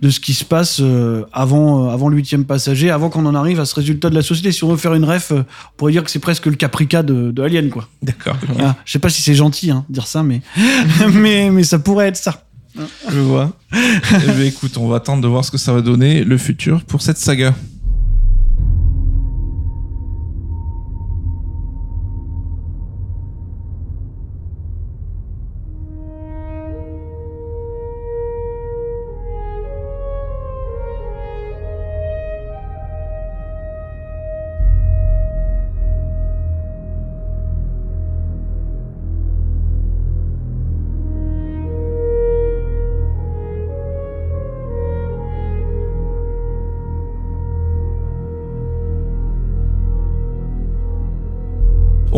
de ce qui se passe euh, avant avant le huitième passager, avant qu'on en arrive à ce résultat de la société. Si on veut faire une ref, on pourrait dire que c'est presque le caprica de, de Alien, quoi. D'accord. Ah, je sais pas si c'est gentil hein, de dire ça, mais mais mais ça pourrait être ça. Je vois. eh ben, écoute, on va attendre de voir ce que ça va donner le futur pour cette saga.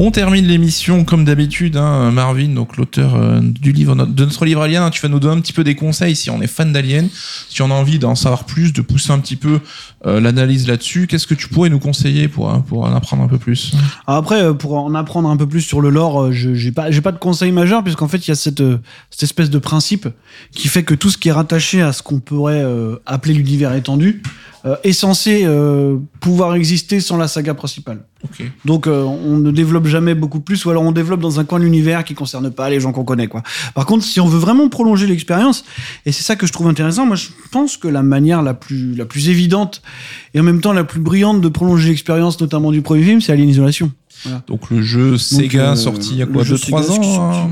On termine l'émission comme d'habitude, hein, Marvin, donc l'auteur euh, du livre de notre livre Alien. hein, tu vas nous donner un petit peu des conseils si on est fan d'Alien, si on a envie d'en savoir plus, de pousser un petit peu euh, l'analyse là-dessus. Qu'est-ce que tu pourrais nous conseiller pour pour en apprendre un peu plus? Après, euh, pour en apprendre un peu plus sur le lore, je j'ai pas, de conseil majeur, puisqu'en fait, il y a cette, espèce de principe qui fait que tout ce qui est rattaché à ce qu'on pourrait appeler l'univers étendu euh, est censé euh, pouvoir exister sans la saga principale. Ok. Donc euh, on ne développe jamais beaucoup plus, ou alors on développe dans un coin de l'univers qui concerne pas les gens qu'on connaît. Quoi. Par contre, si on veut vraiment prolonger l'expérience, et c'est ça que je trouve intéressant, moi je pense que la manière la plus, la plus évidente et en même temps la plus brillante de prolonger l'expérience, notamment du premier film, c'est Alien Isolation. Donc le jeu Sega euh, sorti il y a quoi jeu 2-3 Sega qui ans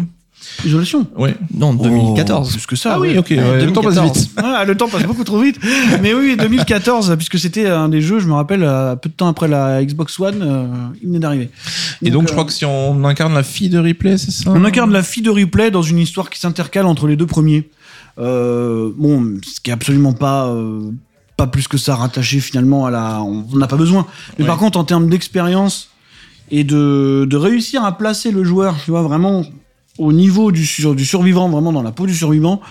Isolation Ouais. Non, 2014. Oh, plus que ça. Ah oui, ok. ouais, le temps passe 2014. vite. Ah, le temps passe beaucoup trop vite. Mais oui, 2014, puisque c'était un des jeux, je me rappelle, euh, peu de temps après la Xbox One, euh, il venait d'arriver. Et donc, je euh, crois que si on incarne la fille de Ripley, c'est ça On incarne la fille de Ripley dans une histoire qui s'intercale entre les deux premiers. Euh, bon, ce qui est absolument pas euh, pas plus que ça rattaché finalement à la. On n'a pas besoin. Mais Ouais. par contre, en termes d'expérience et de, de réussir à placer le joueur, tu vois, vraiment au niveau du, sur- du survivant, vraiment dans la peau du survivant,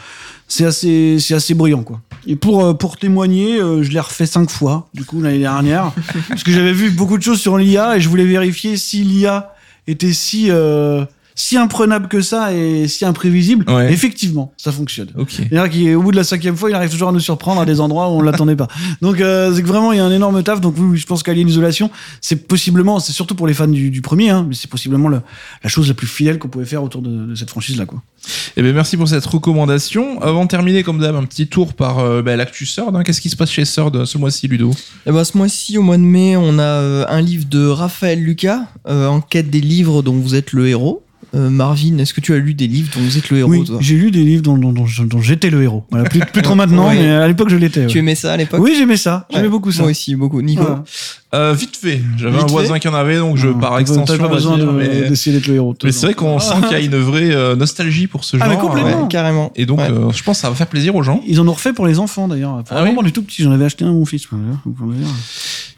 c'est assez, c'est assez brillant, quoi. Et pour, euh, pour témoigner, euh, je l'ai refait cinq fois, du coup, l'année dernière, parce que j'avais vu beaucoup de choses sur l'IA et je voulais vérifier si l'IA était si, euh, si imprenable que ça et si imprévisible. Ouais. Effectivement, ça fonctionne. Ok. C'est-à-dire qu'au bout de la cinquième fois, il arrive toujours à nous surprendre à des endroits où on l'attendait pas. Donc euh, c'est que vraiment il y a un énorme taf. Donc oui, je pense qu'Alien Isolation, c'est possiblement, c'est surtout pour les fans du, du premier, hein, mais c'est possiblement le- la chose la plus fidèle qu'on pouvait faire autour de, de cette franchise-là, quoi. Eh bien, merci pour cette recommandation. Avant de terminer, comme d'hab, un petit tour par euh, bah, l'actu Sword. hein. Qu'est-ce qui se passe chez Sword euh, ce mois-ci, Ludo? Eh ben, ce mois-ci, au mois de mai, on a euh, un livre de Raphaël Lucas, euh, Enquête des livres dont vous êtes le héros. Euh, Marvin, est-ce que tu as lu des livres dont vous êtes le héros oui, toi? j'ai lu des livres dont, dont, dont, dont j'étais le héros. Voilà, plus, plus trop maintenant, Ouais. mais à l'époque je l'étais. Tu aimais ça à l'époque? Oui, j'aimais ça. J'aimais Ouais. beaucoup ça. Moi aussi, beaucoup. Nico. Euh, Vite fait. J'avais un voisin fait qui en avait, donc je Non, par extension. Pas besoin de- d'essayer d'être le héros. Mais c'est vrai qu'on sent qu'il y a une vraie euh, nostalgie pour ce Ah, genre. mais complètement. Ouais, carrément. Et donc, Ouais. euh, je pense que ça va faire plaisir aux gens. Ils en ont refait pour les enfants d'ailleurs. Ah oui du tout petit, j'en avais acheté un à mon fils.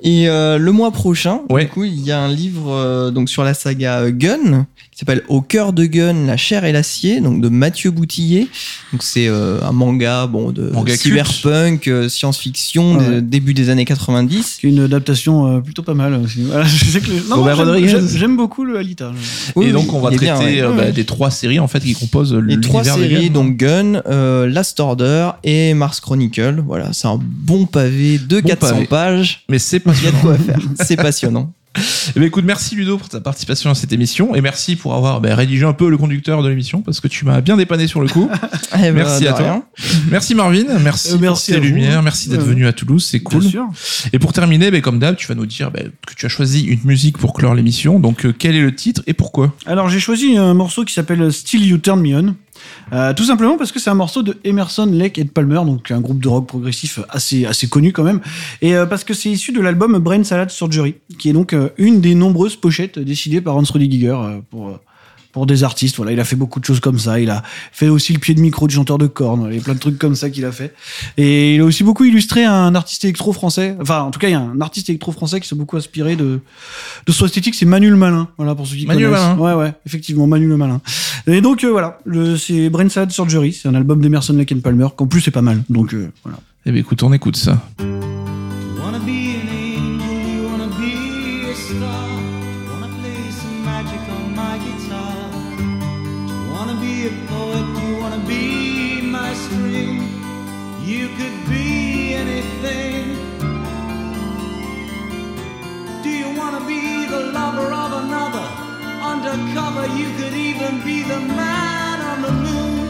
Et euh, le mois prochain, Ouais. du coup, il y a un livre euh, donc sur la saga Gun qui s'appelle Au cœur de Gun, la chair et l'acier, donc de Mathieu Boutillier. Donc c'est euh, un manga bon de Manga cyberpunk, euh, science-fiction, Ouais. des- début des années 90. qui est une adaptation euh, plutôt pas mal aussi. Voilà, j'aime- beaucoup le Alita. Oui, et donc, on va traiter bien, ouais. euh, bah, des trois séries en fait qui composent Les trois séries, Gun. donc Gun, euh, Last Order et Mars Chronicle. Voilà, c'est un bon pavé de Bon 400 pavé. pages. Mais c'est Il y a de quoi faire. C'est passionnant. Eh bien, écoute, merci Ludo pour ta participation à cette émission et merci pour avoir bah, rédigé un peu le conducteur de l'émission parce que tu m'as bien dépanné sur le coup. Eh ben, Merci à toi. rien. merci Marvin, merci, Euh, pour merci tes vous. lumières, merci d'être Ouais. venu à Toulouse, c'est cool. Bien sûr. Et pour terminer, bah, comme d'hab, tu vas nous dire bah, que tu as choisi une musique pour clore l'émission. Donc, euh, quel est le titre et pourquoi? Alors j'ai choisi un morceau qui s'appelle Still You Turn Me On. Euh, tout simplement parce que c'est un morceau de Emerson, Lake et Palmer, donc un groupe de rock progressif assez, assez connu quand même. Et euh, parce que c'est issu de l'album Brain Salad Surgery, qui est donc euh, une des nombreuses pochettes décidées par Hans Rudiger euh, pour, pour des artistes. Voilà, il a fait beaucoup de choses comme ça. Il a fait aussi le pied de micro de chanteur de cornes. Il y a plein de trucs comme ça qu'il a fait. Et il a aussi beaucoup illustré un artiste électro français. Enfin, en tout cas, il y a un artiste électro français qui s'est beaucoup inspiré de, de son esthétique. C'est Manu le Malin. Voilà, pour ceux qui Manu le connaissent. Malin. Ouais, ouais, effectivement, Manu le Malin. Et donc, euh, voilà, le- c'est Brain Salad Surgery. C'est un album d'Emerson, Lake and Palmer, qu'en plus, c'est pas mal. Donc, euh, voilà. Eh bien, écoute, on écoute ça. Undercover, you could even be the man on the moon.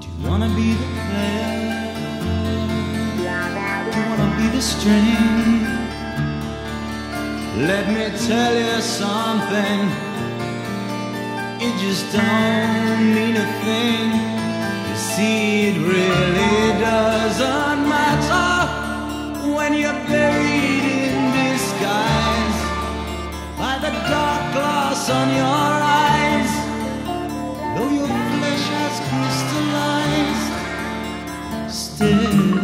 Do you wanna be the player? Do you wanna be the string? Let me tell you something. It just don't mean a thing. You see, it really doesn't matter when you're buried the dark glass on your eyes. Though your flesh has crystallized, still